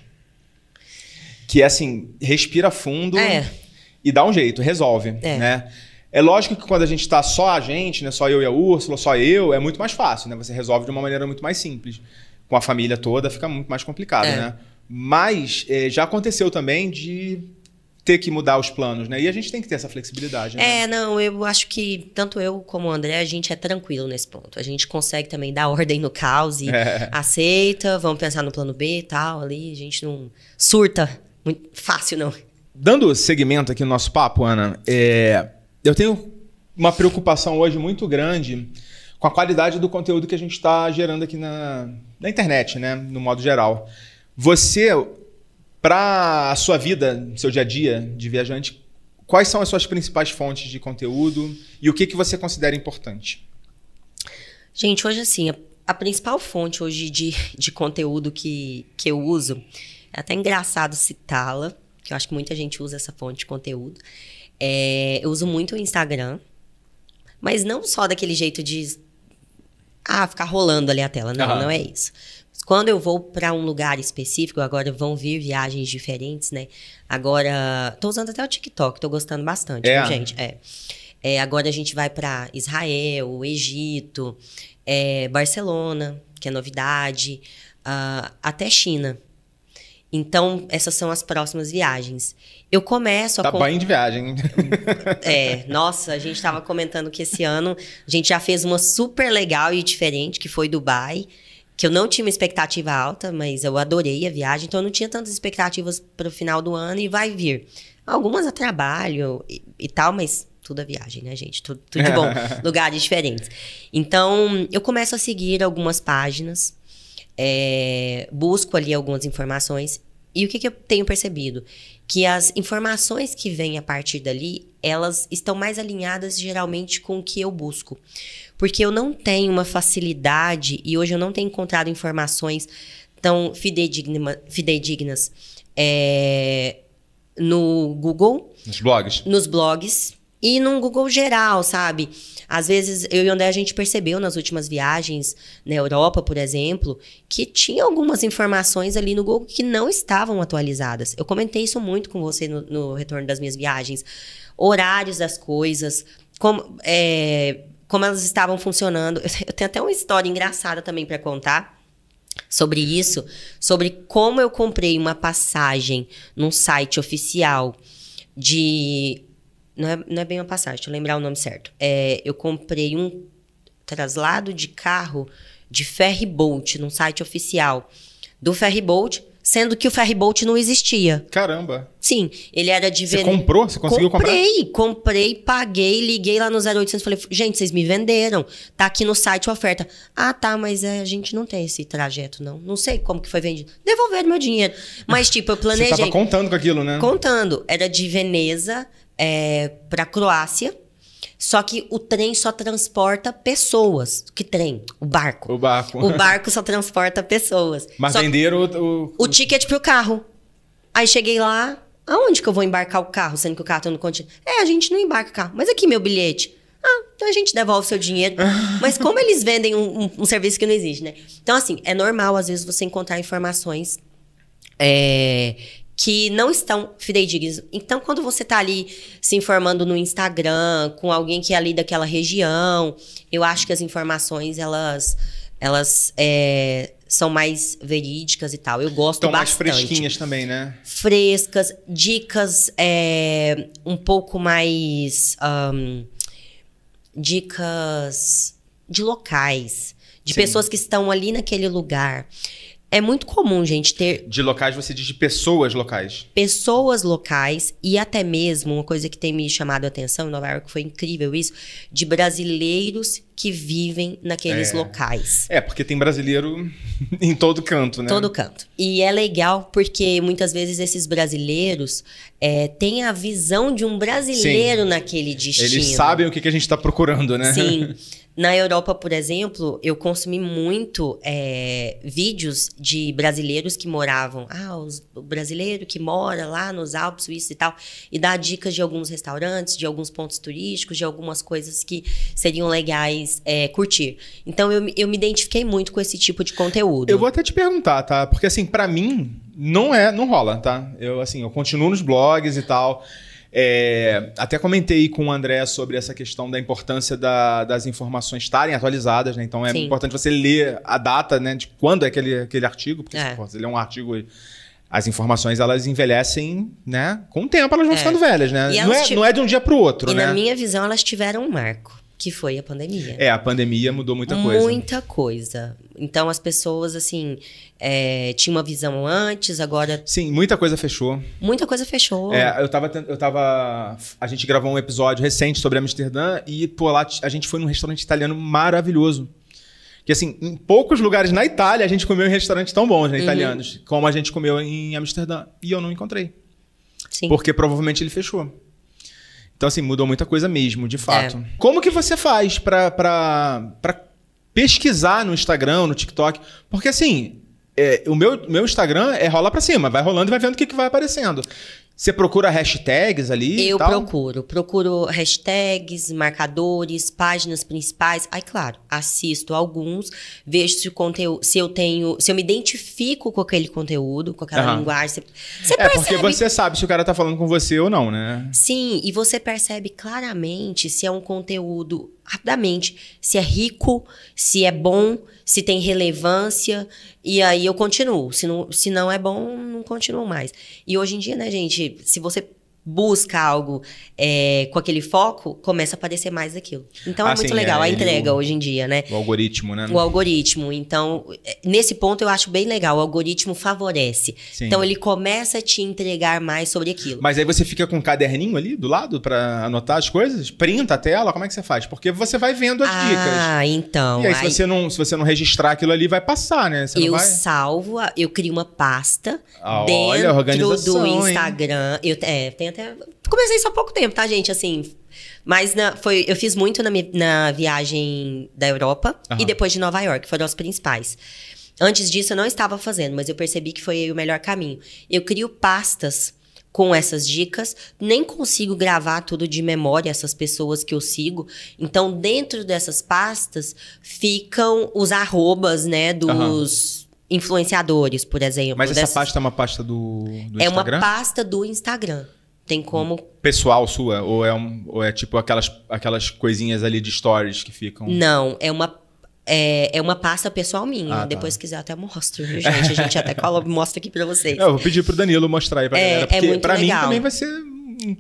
Que é assim, respira fundo É. e dá um jeito, resolve, É. né? É lógico que quando a gente tá só a gente, né, só eu e a Úrsula, só eu, é muito mais fácil, né? Você resolve de uma maneira muito mais simples. Com a família toda fica muito mais complicado, É. né? Mas é, já aconteceu também de ter que mudar os planos, né? E a gente tem que ter essa flexibilidade, né? É, não, eu acho que tanto eu como o André, a gente é tranquilo nesse ponto. A gente consegue também dar ordem no caos e É. aceita, vamos pensar no plano B e tal, ali. A gente não surta muito fácil, não. Dando segmento aqui no nosso papo, Ana, é, eu tenho uma preocupação hoje muito grande com a qualidade do conteúdo que a gente está gerando aqui na, na internet, né? No modo geral. Você, para a sua vida, seu dia a dia de viajante, quais são as suas principais fontes de conteúdo e o que, que você considera importante? Gente, hoje assim, a, a principal fonte hoje de, de conteúdo que, que eu uso, é até engraçado citá-la, que eu acho que muita gente usa essa fonte de conteúdo. É, eu uso muito o Instagram, mas não só daquele jeito de ah, ficar rolando ali a tela. Não, Aham. não é isso. Quando eu vou para um lugar específico, agora vão vir viagens diferentes, né? Agora, tô usando até o TikTok, tô gostando bastante, É? viu, gente? É. É, agora a gente vai para Israel, Egito, é, Barcelona, que é novidade, ah, até China. Então, essas são as próximas viagens. Eu começo a Tá bem de viagem. é, nossa, a gente tava comentando que esse ano a gente já fez uma super legal e diferente, que foi Dubai, que eu não tinha uma expectativa alta, mas eu adorei a viagem, então eu não tinha tantas expectativas para o final do ano e vai vir. Algumas a trabalho e, e tal, mas tudo a viagem, né, gente? Tudo, tudo de bom, lugares diferentes. Então, eu começo a seguir algumas páginas, é, busco ali algumas informações. E o que, que eu tenho percebido? Que as informações que vêm a partir dali, elas estão mais alinhadas geralmente com o que eu busco. Porque eu não tenho uma facilidade, e hoje eu não tenho encontrado informações tão fidedigna- fidedignas é, no Google, Nos blogs. nos blogs e num Google geral, sabe? Às vezes, eu e André, a gente percebeu nas últimas viagens na Europa, por exemplo, que tinha algumas informações ali no Google que não estavam atualizadas. Eu comentei isso muito com você no, no retorno das minhas viagens. Horários das coisas, como, é, como elas estavam funcionando. Eu tenho até uma história engraçada também para contar sobre isso, sobre como eu comprei uma passagem num site oficial de. Não é, não é bem uma passagem, deixa eu lembrar o nome certo. É, eu comprei um traslado de carro de ferryboat num site oficial do ferryboat, sendo que o ferryboat não existia. Caramba. Sim, ele era de Você Vene- comprou? Você conseguiu comprar? comprei, comprei, paguei, liguei lá no 0800 falei, gente, vocês me venderam. Tá aqui no site a oferta. Ah, tá, mas é, a gente não tem esse trajeto, não. Não sei como que foi vendido. Devolveram meu dinheiro. Mas, tipo, eu Você planejei. tava contando com aquilo, né? Contando, era de Veneza é, para Croácia. Só que o trem só transporta pessoas. Que trem? O barco. O barco. O barco só transporta pessoas. Mas Só venderam o, o- o ticket pro carro. Aí cheguei lá, aonde que eu vou embarcar o carro, sendo que o carro tá no continente? É, a gente não embarca o carro. Mas aqui meu bilhete. Ah, então a gente devolve o seu dinheiro. Mas como eles vendem um, um- um serviço que não existe, né? Então, assim, é normal, às vezes, você encontrar informações é, que não estão fidedignas. Então, quando você tá ali se informando no Instagram com alguém que é ali daquela região, eu acho que as informações, elas, elas é, são mais verídicas e tal. Eu gosto Estão mais bastante fresquinhas também, né? frescas, dicas é, um pouco mais. ahn, dicas de locais, de Sim. pessoas que estão ali naquele lugar. É muito comum, gente, ter De locais, você diz de pessoas locais. pessoas locais e até mesmo uma coisa que tem me chamado a atenção em Nova York foi incrível isso de brasileiros que vivem naqueles É. locais. É, porque tem brasileiro em todo canto, né? Todo canto. E é legal porque muitas vezes esses brasileiros é, têm a visão de um brasileiro naquele destino. Eles sabem o que, que a gente tá procurando, né? Sim. Na Europa, por exemplo, eu consumi muito é, vídeos de brasileiros que moravam. Ah, os- o brasileiro que mora lá nos Alpes Suíços e tal. E dá dicas de alguns restaurantes, de alguns pontos turísticos, de algumas coisas que seriam legais é, curtir. Então eu, eu me identifiquei muito com esse tipo de conteúdo. Eu vou até te perguntar, tá? Porque assim, pra mim, não é, não rola, tá? Eu assim, eu continuo nos blogs e tal. É, até comentei com o André sobre essa questão da importância da- das informações estarem atualizadas, né? Então é Sim. importante você ler a data, né, de quando é aquele, aquele artigo, porque É. se se ler um artigo as informações elas envelhecem, né? Com o tempo elas vão É. ficando velhas, né? Não é, não é de um dia pro outro, e né? na minha visão, elas tiveram um marco, que foi a pandemia. É, a pandemia mudou muita coisa. Muita coisa. Então as pessoas, assim, é, tinham uma visão antes, agora Sim, muita coisa fechou. muita coisa fechou. É, eu tava, eu tava. A gente gravou um episódio recente sobre Amsterdã e, pô, lá a gente foi num restaurante italiano maravilhoso. Que, assim, em poucos lugares na Itália a gente comeu em restaurantes tão bons, né, italianos, como a gente comeu em Amsterdã. E eu não encontrei. Sim. Porque provavelmente ele fechou. Então, assim, mudou muita coisa mesmo, de fato. É. Como que você faz pra pesquisar no Instagram, no TikTok? Porque, assim, é, o meu, meu Instagram é rola pra cima, vai rolando e vai vendo o que, que vai aparecendo. Você procura hashtags ali Eu procuro. Procuro hashtags, marcadores, páginas principais. Aí, claro, assisto alguns, vejo se o conteúdo, se eu tenho, se eu me identifico com aquele conteúdo, com aquela Aham. linguagem. Você, você É, percebe porque você sabe se o cara tá falando com você ou não, né? Sim, e você percebe claramente se é um conteúdo, rapidamente, se é rico, se é bom, se tem relevância, e aí eu continuo. Se não, se não é bom, não continuo mais. E hoje em dia, né, gente, se você busca algo é, com aquele foco, começa a aparecer mais daquilo. Então é Ah, muito sim, legal é, a entrega o- hoje em dia, né? O algoritmo, né? O algoritmo. Então, é, nesse ponto eu acho bem legal. O algoritmo favorece. Sim. Então, ele começa a te entregar mais sobre aquilo. Mas aí você fica com um caderninho ali do lado pra anotar as coisas? Printa a tela? Como é que você faz? Porque você vai vendo as dicas. Ah, então. E aí, aí se, você não, se você não registrar aquilo ali, vai passar, né? Você eu vai... salvo, eu crio uma pasta Ah, olha, dentro organização, do hein? Instagram. Eu é, tem até. Comecei só há pouco tempo, tá, gente? Assim. Mas na- foi, eu fiz muito na, na viagem da Europa Aham. e depois de Nova York, foram as principais. Antes disso, eu não estava fazendo, mas eu percebi que foi o melhor caminho. Eu crio pastas com essas dicas, nem consigo gravar tudo de memória, essas pessoas que eu sigo. Então, dentro dessas pastas, ficam os arrobas, né, dos influenciadores, por exemplo. Mas essa dessas- pasta é uma pasta do, do é uma Instagram? pasta do Instagram. Tem como. Pessoal sua? Ou é, um, ou é tipo aquelas, aquelas coisinhas ali de stories que ficam... Não, é uma. É, é uma pasta pessoal minha. Ah, tá. Depois, se quiser, eu até mostro, viu, gente? A gente até cola, mostra aqui pra vocês. É, Eu vou pedir pro Danilo mostrar aí pra É, galera. é Porque muito pra mim legal. também vai ser,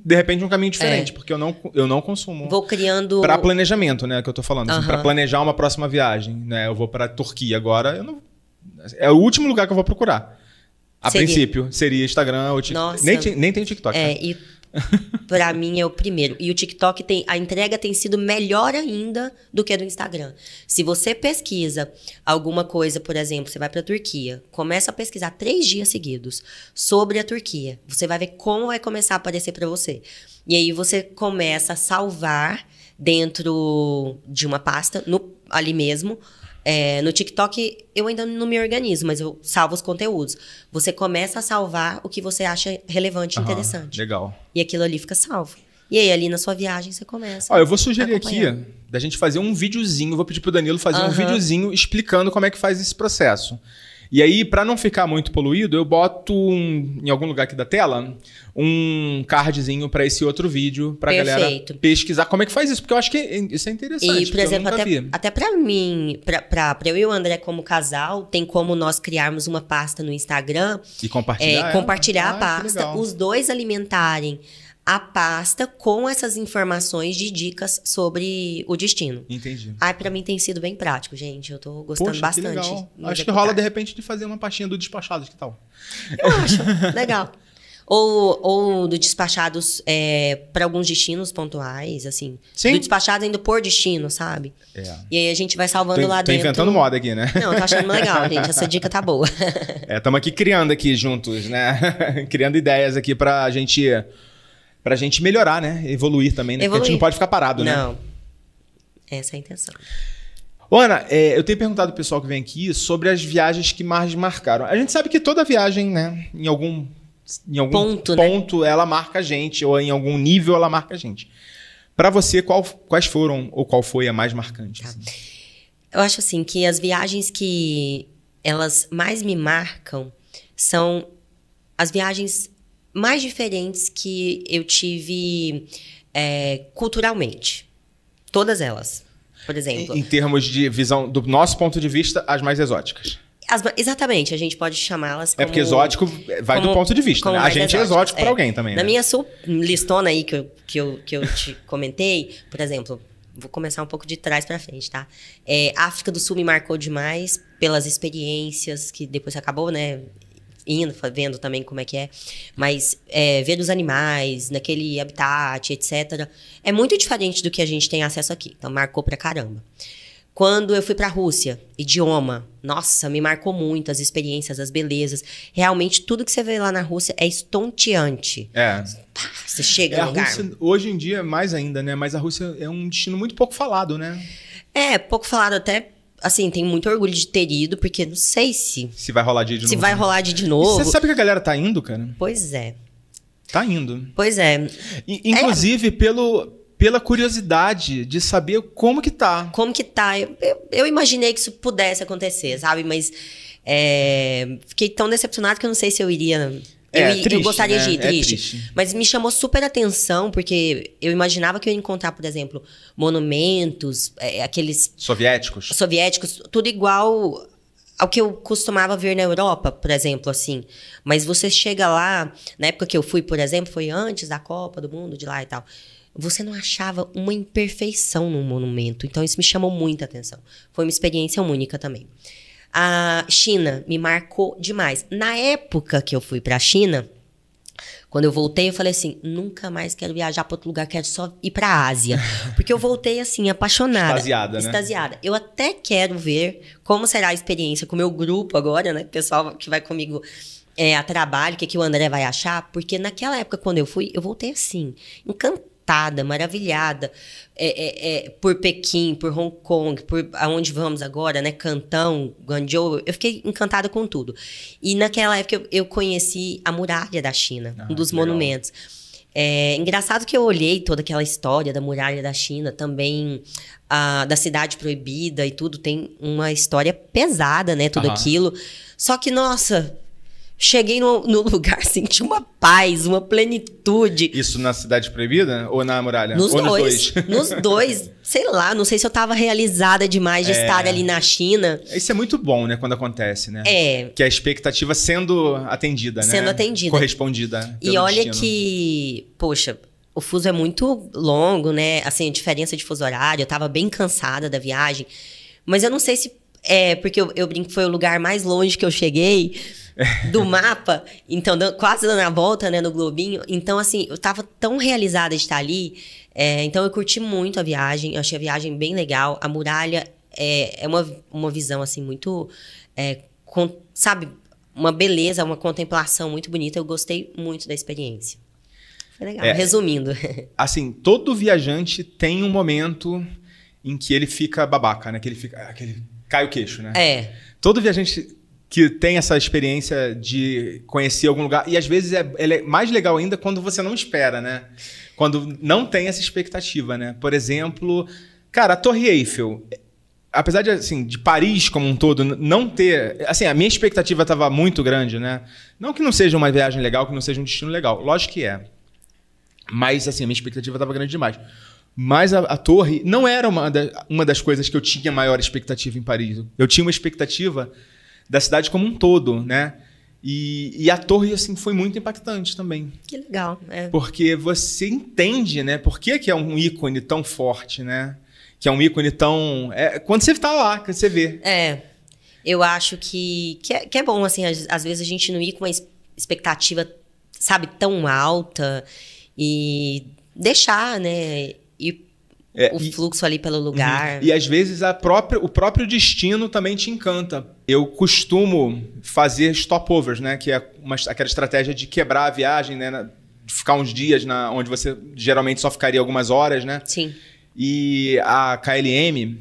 de repente, um caminho diferente. Porque eu não, eu não consumo... Vou criando. Pra planejamento, né, que eu tô falando. Assim. Pra planejar uma próxima viagem, né? Eu vou pra Turquia agora, eu não... É o último lugar que eu vou procurar. A Seria. princípio, seria Instagram ou TikTok. Nem, nem tem TikTok. É, né? e pra mim é o primeiro. E o TikTok tem. A entrega tem sido melhor ainda do que a do Instagram. Se você pesquisa alguma coisa, por exemplo, você vai pra Turquia, começa a pesquisar três dias seguidos sobre a Turquia. Você vai ver como vai começar a aparecer pra você. E aí você começa a salvar dentro de uma pasta, no- ali mesmo. É, no TikTok eu ainda não me organizo, mas eu salvo os conteúdos. Você começa a salvar o que você acha relevante e Aham, interessante. Legal. E aquilo ali fica salvo. E aí, ali na sua viagem, você começa. Ó, eu vou sugerir aqui da gente fazer um videozinho, vou pedir pro Danilo fazer um Aham. videozinho explicando como é que faz esse processo. E aí, pra não ficar muito poluído, eu boto um- em algum lugar aqui da tela um cardzinho pra esse outro vídeo, pra galera pesquisar como é que faz isso, porque eu acho que isso é interessante. E, por exemplo, até, vi. até pra mim, pra eu e o André como casal, tem como nós criarmos uma pasta no Instagram E compartilhar. é, compartilhar Ah, a pasta, os dois alimentarem a pasta com essas informações de dicas sobre o destino. Entendi. Ai, pra mim tem sido bem prático, gente. Eu tô gostando Poxa, que bastante. legal. no Acho que rola de repente de fazer uma pastinha do Despachados, que tal? Eu acho, legal. Ou, ou do despachados é, para alguns destinos pontuais, assim. Sim. Do despachado indo por destino, sabe? É. E aí a gente vai salvando Tô, lá tô dentro. inventando moda aqui, né? Não, tô achando legal, gente. Essa dica tá boa. Estamos aqui criando aqui juntos, né? criando ideias aqui pra gente, pra gente melhorar, né? Evoluir também, né? Porque a Evoluir. gente não pode ficar parado, né? Não. Essa é a intenção. Ana, é, eu tenho perguntado pro pessoal que vem aqui sobre as viagens que mais marcaram. A gente sabe que toda viagem, né, em algum, em algum Ponto, né? ponto ela marca a gente, ou em algum nível ela marca a gente. Pra você, qual- quais foram ou qual foi a mais marcante? Tá. assim? Eu acho assim que as viagens que elas mais me marcam são as viagens mais diferentes que eu tive é, culturalmente. Todas elas. Por exemplo. Em, em termos de visão, do nosso ponto de vista, as mais exóticas. As- exatamente, a gente pode chamá-las como... É porque exótico vai do como- ponto de vista, né? A gente é exóticas, exótico é. alguém também, Na né? minha listona aí que eu, que, eu, que eu te comentei, por exemplo, vou começar um pouco de trás pra frente, tá? É, África do Sul me marcou demais pelas experiências que depois acabou, né? Indo, vendo também como é que é. Mas é, ver os animais naquele habitat, etc. É muito diferente do que a gente tem acesso aqui. Então, marcou pra caramba. Quando eu fui pra Rússia, idioma, nossa, me marcou muito as experiências, as belezas. Realmente, tudo que você vê lá na Rússia é estonteante. É. Pá, Você chega É, a no lugar. Rússia, hoje em dia, mais ainda, né? Mas a Rússia é um destino muito pouco falado, né? É, pouco falado até. Assim, tenho muito orgulho de ter ido, porque não sei se, Se vai rolar dia de se novo. vai rolar de, de E novo. Você sabe que a galera tá indo, cara? Pois é. Tá indo. Pois é. Inclusive pelo, pela curiosidade de saber como que tá. Como que tá? Eu, eu- eu imaginei que isso pudesse acontecer, sabe? Mas é, fiquei tão decepcionado que eu não sei se eu iria. Eu, É, eu triste, gostaria né? de ir, É triste. triste. Mas me chamou super atenção, porque eu imaginava que eu ia encontrar, por exemplo, monumentos, é, aqueles Soviéticos. soviéticos, tudo igual ao que eu costumava ver na Europa, por exemplo, assim. Mas você chega lá, na época que eu fui, por exemplo, foi antes da Copa do Mundo, de lá e tal. Você não achava uma imperfeição no monumento. Então, isso me chamou muita atenção. Foi uma experiência única também. A China me marcou demais. Na época que eu fui para a China, quando eu voltei, eu falei assim: nunca mais quero viajar para outro lugar, quero só ir para a Ásia. Porque eu voltei assim, apaixonada. Extasiada, né? Extasiada. Eu até quero ver como será a experiência com o meu grupo agora, né? Pessoal que vai comigo é, a trabalho, o que, que o André vai achar. Porque naquela época, quando eu fui, eu voltei assim, encantada, maravilhada é, é, é, por Pequim, por Hong Kong, por aonde vamos agora, né? Cantão, Guangzhou. Eu fiquei encantada com tudo. E naquela época eu, eu conheci a muralha da China, Ah, um dos legal. monumentos. É engraçado que eu olhei toda aquela história da muralha da China, também ah, da cidade proibida e tudo, tem uma história pesada, né? Tudo Aham. aquilo. Só que, nossa, cheguei no, no lugar, senti uma paz, uma plenitude. Isso na Cidade Proibida ou na Muralha? Nos ou dois, nos dois? nos dois. Sei lá, não sei se eu tava realizada demais de É. estar ali na China. Isso é muito bom, né? Quando acontece, né? É. Que a expectativa sendo atendida, né? Sendo atendida. Correspondida. E olha destino. que, poxa, o fuso é muito longo, né? Assim, diferença de fuso horário. Eu tava bem cansada da viagem. Mas eu não sei se. É, porque eu, eu brinco que foi o lugar mais longe que eu cheguei do mapa. Então, quase dando a volta, né, no Globinho. Então, assim, eu tava tão realizada de estar ali. é, então, eu curti muito a viagem. Eu achei a viagem bem legal. A muralha é, é uma, uma visão, assim, muito. é, com- sabe? Uma beleza, uma contemplação muito bonita. Eu gostei muito da experiência. Foi legal. É. Resumindo. Assim, todo viajante tem um momento em que ele fica babaca, né? Que ele fica. Que ele cai o queixo, né? é. Todo viajante que tem essa experiência de conhecer algum lugar, e às vezes é, é mais legal ainda quando você não espera, né? Quando não tem essa expectativa, né? Por exemplo, cara, a Torre Eiffel. Apesar de, assim, de Paris como um todo não ter. Assim, a minha expectativa estava muito grande, né? Não que não seja uma viagem legal, que não seja um destino legal. Lógico que é. Mas, assim, a minha expectativa estava grande demais. Mas a, a torre não era uma, da- uma das coisas que eu tinha maior expectativa em Paris. Eu tinha uma expectativa da cidade como um todo, né? E, e a torre, assim, foi muito impactante também. Que legal. É. Porque você entende, né? Por que, que é um ícone tão forte, né? Que é um ícone tão. É, quando você tá lá, que você vê. É. Eu acho que, que, é, que é bom, assim, às, às vezes a gente não ir com uma expectativa, sabe, tão alta e deixar, né? É, o e- fluxo ali pelo lugar. E às vezes própria, o próprio destino também te encanta. Eu costumo fazer stopovers, né? Que é uma, aquela estratégia de quebrar a viagem, né? na- ficar uns dias na, onde você geralmente só ficaria algumas horas, né? Sim. E a KLM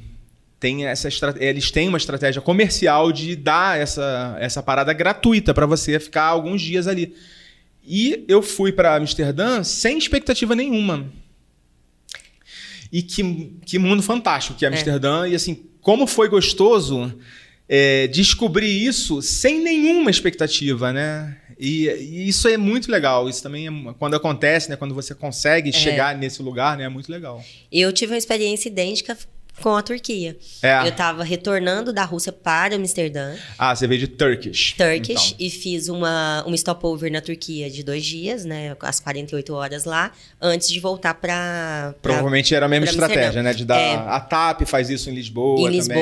tem essa eles têm uma estratégia comercial de dar essa, essa parada gratuita para você ficar alguns dias ali. E eu fui para Amsterdã sem expectativa nenhuma. E que, que mundo fantástico que é Amsterdã. E assim, como foi gostoso é, descobrir isso sem nenhuma expectativa, né? E, e isso é muito legal. Isso também, é, quando acontece, né? Quando você consegue chegar nesse lugar, né? É muito legal. Eu tive uma experiência idêntica com a Turquia. É. Eu tava retornando da Rússia para Amsterdã, Ah, você veio de Turkish. Turkish, Então. e fiz uma, uma stopover na Turquia de dois dias, né? Às 48 horas lá, antes de voltar para Provavelmente era a mesma estratégia, Amsterdã. né? De dar É. a TAP faz isso em Lisboa em também.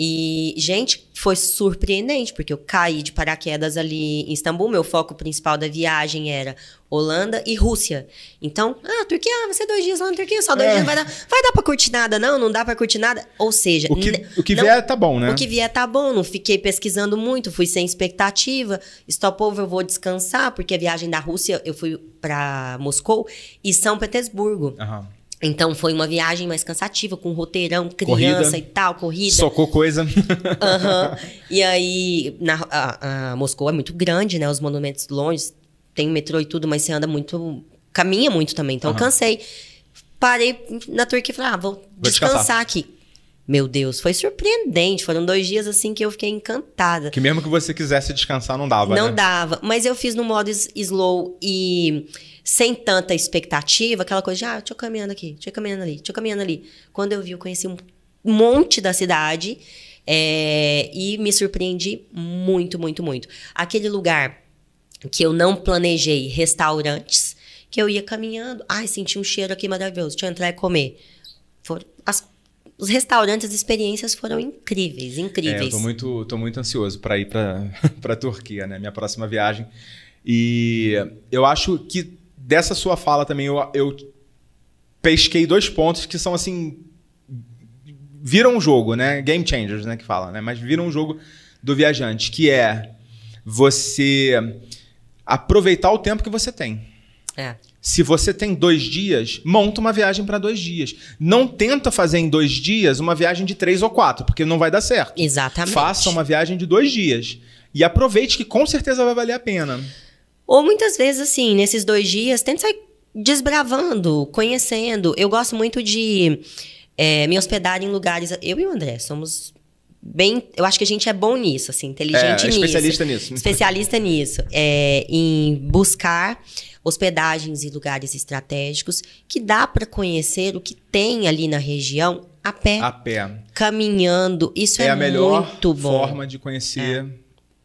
E, gente, foi surpreendente, porque eu caí de paraquedas ali em Istambul. Meu foco principal da viagem era Holanda e Rússia. Então, ah, Turquia, ah, vai ser dois dias lá na Turquia, só dois É. dias, vai dar, vai dar pra curtir nada, não? Não dá pra curtir nada? Ou seja, O que, o que não- vier tá bom, né? o que vier tá bom, não fiquei pesquisando muito, fui sem expectativa. Stopover eu vou descansar, porque a viagem da Rússia eu fui pra Moscou e São Petersburgo. Aham. Então foi uma viagem mais cansativa, com roteirão, criança Corrida. e tal, corrida. Socou coisa. Aham. E aí, na, a, a Moscou é muito grande, né? Os monumentos longe, tem metrô e tudo, mas você anda muito. caminha muito também. Então eu Aham. cansei. Parei na Turquia e falei, ah, vou, descansar. descansar aqui. Meu Deus, foi surpreendente. Foram dois dias assim que eu fiquei encantada. que mesmo que você quisesse descansar, não dava, Não né? dava. Mas eu fiz no modo slow e sem tanta expectativa, aquela coisa de, ah, deixa eu caminhando aqui, deixa eu caminhando ali, deixa eu caminhando ali. Quando eu vi, eu conheci um monte da cidade é, e me surpreendi muito, muito, muito. Aquele lugar que eu não planejei, restaurantes, que eu ia caminhando, ai, senti um cheiro aqui maravilhoso, deixa eu entrar e comer. Foram, as- os restaurantes, as experiências foram incríveis, É, incríveis. eu tô muito, tô muito ansioso para ir para para Turquia, né? Minha próxima viagem. E eu acho que dessa sua fala também eu, eu pesquei dois pontos que são assim viram um jogo, né? Game changers, né? Que fala, né? Mas viram um jogo do viajante, que é você aproveitar o tempo que você tem. É. Se você tem dois dias, monta uma viagem para dois dias. Não tenta fazer em dois dias uma viagem de três ou quatro, porque não vai dar certo. Exatamente. Faça uma viagem de dois dias. E aproveite que com certeza vai valer a pena. Ou muitas vezes, assim, nesses dois dias, tenta sair desbravando, conhecendo. Eu gosto muito de é, me hospedar em lugares. Eu e o André somos bem. Eu acho que a gente é bom nisso, assim, inteligente É, nisso. especialista nisso. Especialista nisso. É, em buscar hospedagens em lugares estratégicos que dá para conhecer o que tem ali na região a pé, A pé. caminhando. Isso é, É, a melhor muito bom. forma de conhecer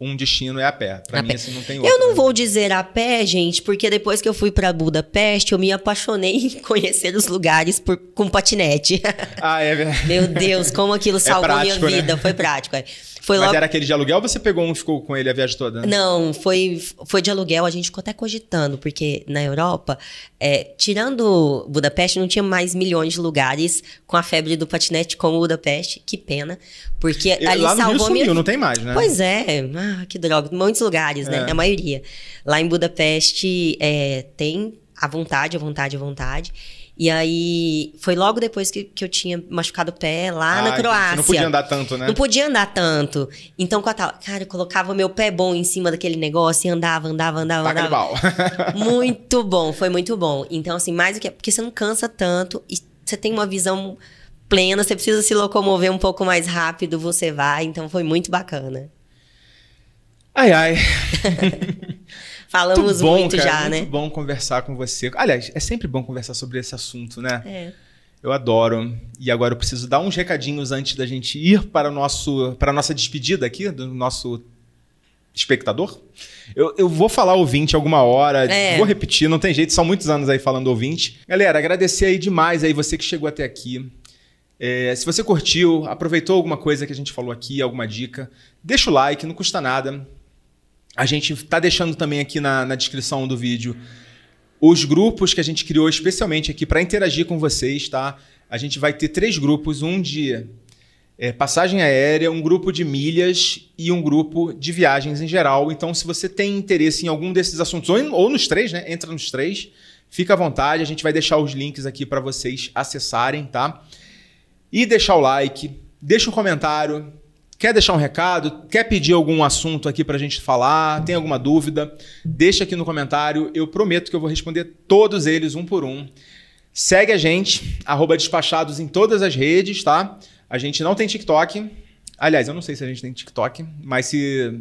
um destino é a pé. Pra A mim, pé. assim, não tem outro. Eu não vou dizer a pé, gente, porque depois que eu fui para Budapeste, eu me apaixonei em conhecer os lugares por- com patinete. Ah, é verdade. Meu Deus, como aquilo salvou prático, minha né? vida. Foi prático. é. Foi Mas logo. era aquele de aluguel ou você pegou um e ficou com ele a viagem toda? Não, foi, foi de aluguel, a gente ficou até cogitando, porque na Europa, é, tirando Budapeste, não tinha mais milhões de lugares com a febre do patinete como Budapeste. Que pena, porque ali Lá no Rio salvou sumiu, minha não tem mais, né? Pois é, ah, que droga. Muitos lugares, né? É. Na maioria. Lá em Budapeste é, tem a vontade, a vontade, a vontade. E aí, foi logo depois que, que eu tinha machucado o pé lá Ah, na Croácia. Você não podia andar tanto, né? Não podia andar tanto. Então, com a tal, cara, eu colocava meu pé bom em cima daquele negócio e andava, andava, andava, Taca andava. Muito bom, foi muito bom. Então, assim, mais do que. Porque você não cansa tanto e você tem uma visão plena, você precisa se locomover um pouco mais rápido, você vai. Então, foi muito bacana. ai, ai. Falamos bom, muito cara, já, muito né? bom conversar com você. Aliás, é sempre bom conversar sobre esse assunto, né? É. Eu adoro. E agora eu preciso dar uns recadinhos antes da gente ir para, o nosso, para a nossa despedida aqui, do nosso espectador? Eu, eu vou falar ouvinte alguma hora, É. vou repetir, não tem jeito, são muitos anos aí falando ouvinte. Galera, agradecer aí demais aí você que chegou até aqui. É, se você curtiu, aproveitou alguma coisa que a gente falou aqui, alguma dica, deixa o like, não custa nada. A gente tá deixando também aqui na, na descrição do vídeo os grupos que a gente criou especialmente aqui para interagir com vocês, tá? A gente vai ter três grupos, um de é, passagem aérea, um grupo de milhas e um grupo de viagens em geral. Então, se você tem interesse em algum desses assuntos, ou, ou nos três, né? Entra nos três, fica à vontade. A gente vai deixar os links aqui para vocês acessarem, tá? E deixar o like, deixa um comentário. Quer deixar um recado? Quer pedir algum assunto aqui pra gente falar? Tem alguma dúvida? Deixa aqui no comentário. Eu prometo que eu vou responder todos eles um por um. Segue a gente, despachados em todas as redes, tá? A gente não tem TikTok. Aliás, eu não sei se a gente tem TikTok, mas se,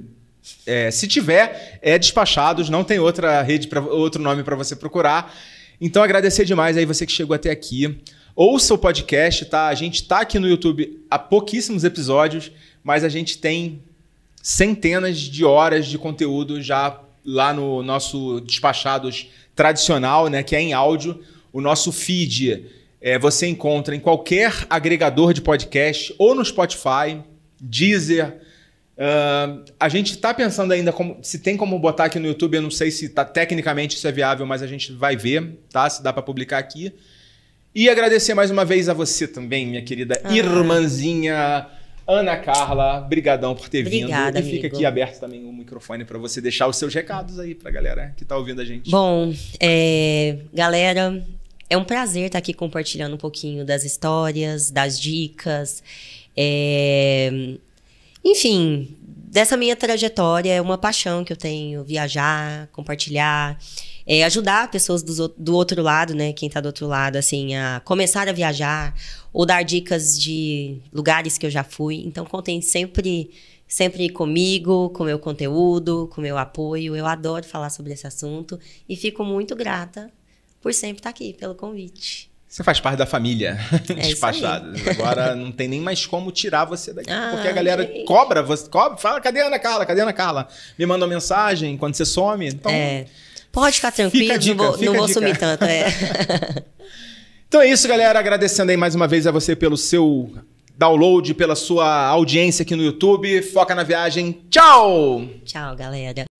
é, se tiver, é despachados, não tem outra rede, pra, outro nome para você procurar. Então, agradecer demais aí você que chegou até aqui. Ouça o podcast, tá? A gente tá aqui no YouTube há pouquíssimos episódios, mas a gente tem centenas de horas de conteúdo já lá no nosso despachados tradicional, né, que é em áudio. O nosso feed é, você encontra em qualquer agregador de podcast ou no Spotify, Deezer. Ah, a gente está pensando ainda como, se tem como botar aqui no YouTube. Eu não sei se tá, tecnicamente isso é viável, mas a gente vai ver, tá? Se dá para publicar aqui. E agradecer mais uma vez a você também, minha querida Ah. irmãzinha Ana Carla. Brigadão por ter Obrigada, vindo. E fica amigo. aqui aberto também o microfone para você deixar os seus recados aí pra galera que tá ouvindo a gente. Bom, é, galera, é um prazer estar aqui compartilhando um pouquinho das histórias, das dicas. é, enfim, dessa minha trajetória, é uma paixão que eu tenho viajar, compartilhar, é, ajudar pessoas ou- do, outro lado, né? Quem tá do outro lado, assim, a começar a viajar ou dar dicas de lugares que eu já fui. Então, contem sempre. Sempre comigo, com meu conteúdo, com meu apoio. Eu adoro falar sobre esse assunto e fico muito grata por sempre estar aqui, pelo convite. Você faz parte da família É isso Despachados. Agora não tem nem mais como tirar você daqui. Ah, porque a galera ok. cobra, você cobra, fala, cadê a Ana Carla? Cadê a Ana Carla? Me manda uma mensagem quando você some. Então, É, pode ficar tranquilo, Fica dica, não vou, não vou sumir tanto. É. então é isso, galera. Agradecendo aí mais uma vez a você pelo seu download, pela sua audiência aqui no YouTube. Foca na viagem. Tchau! Tchau, galera.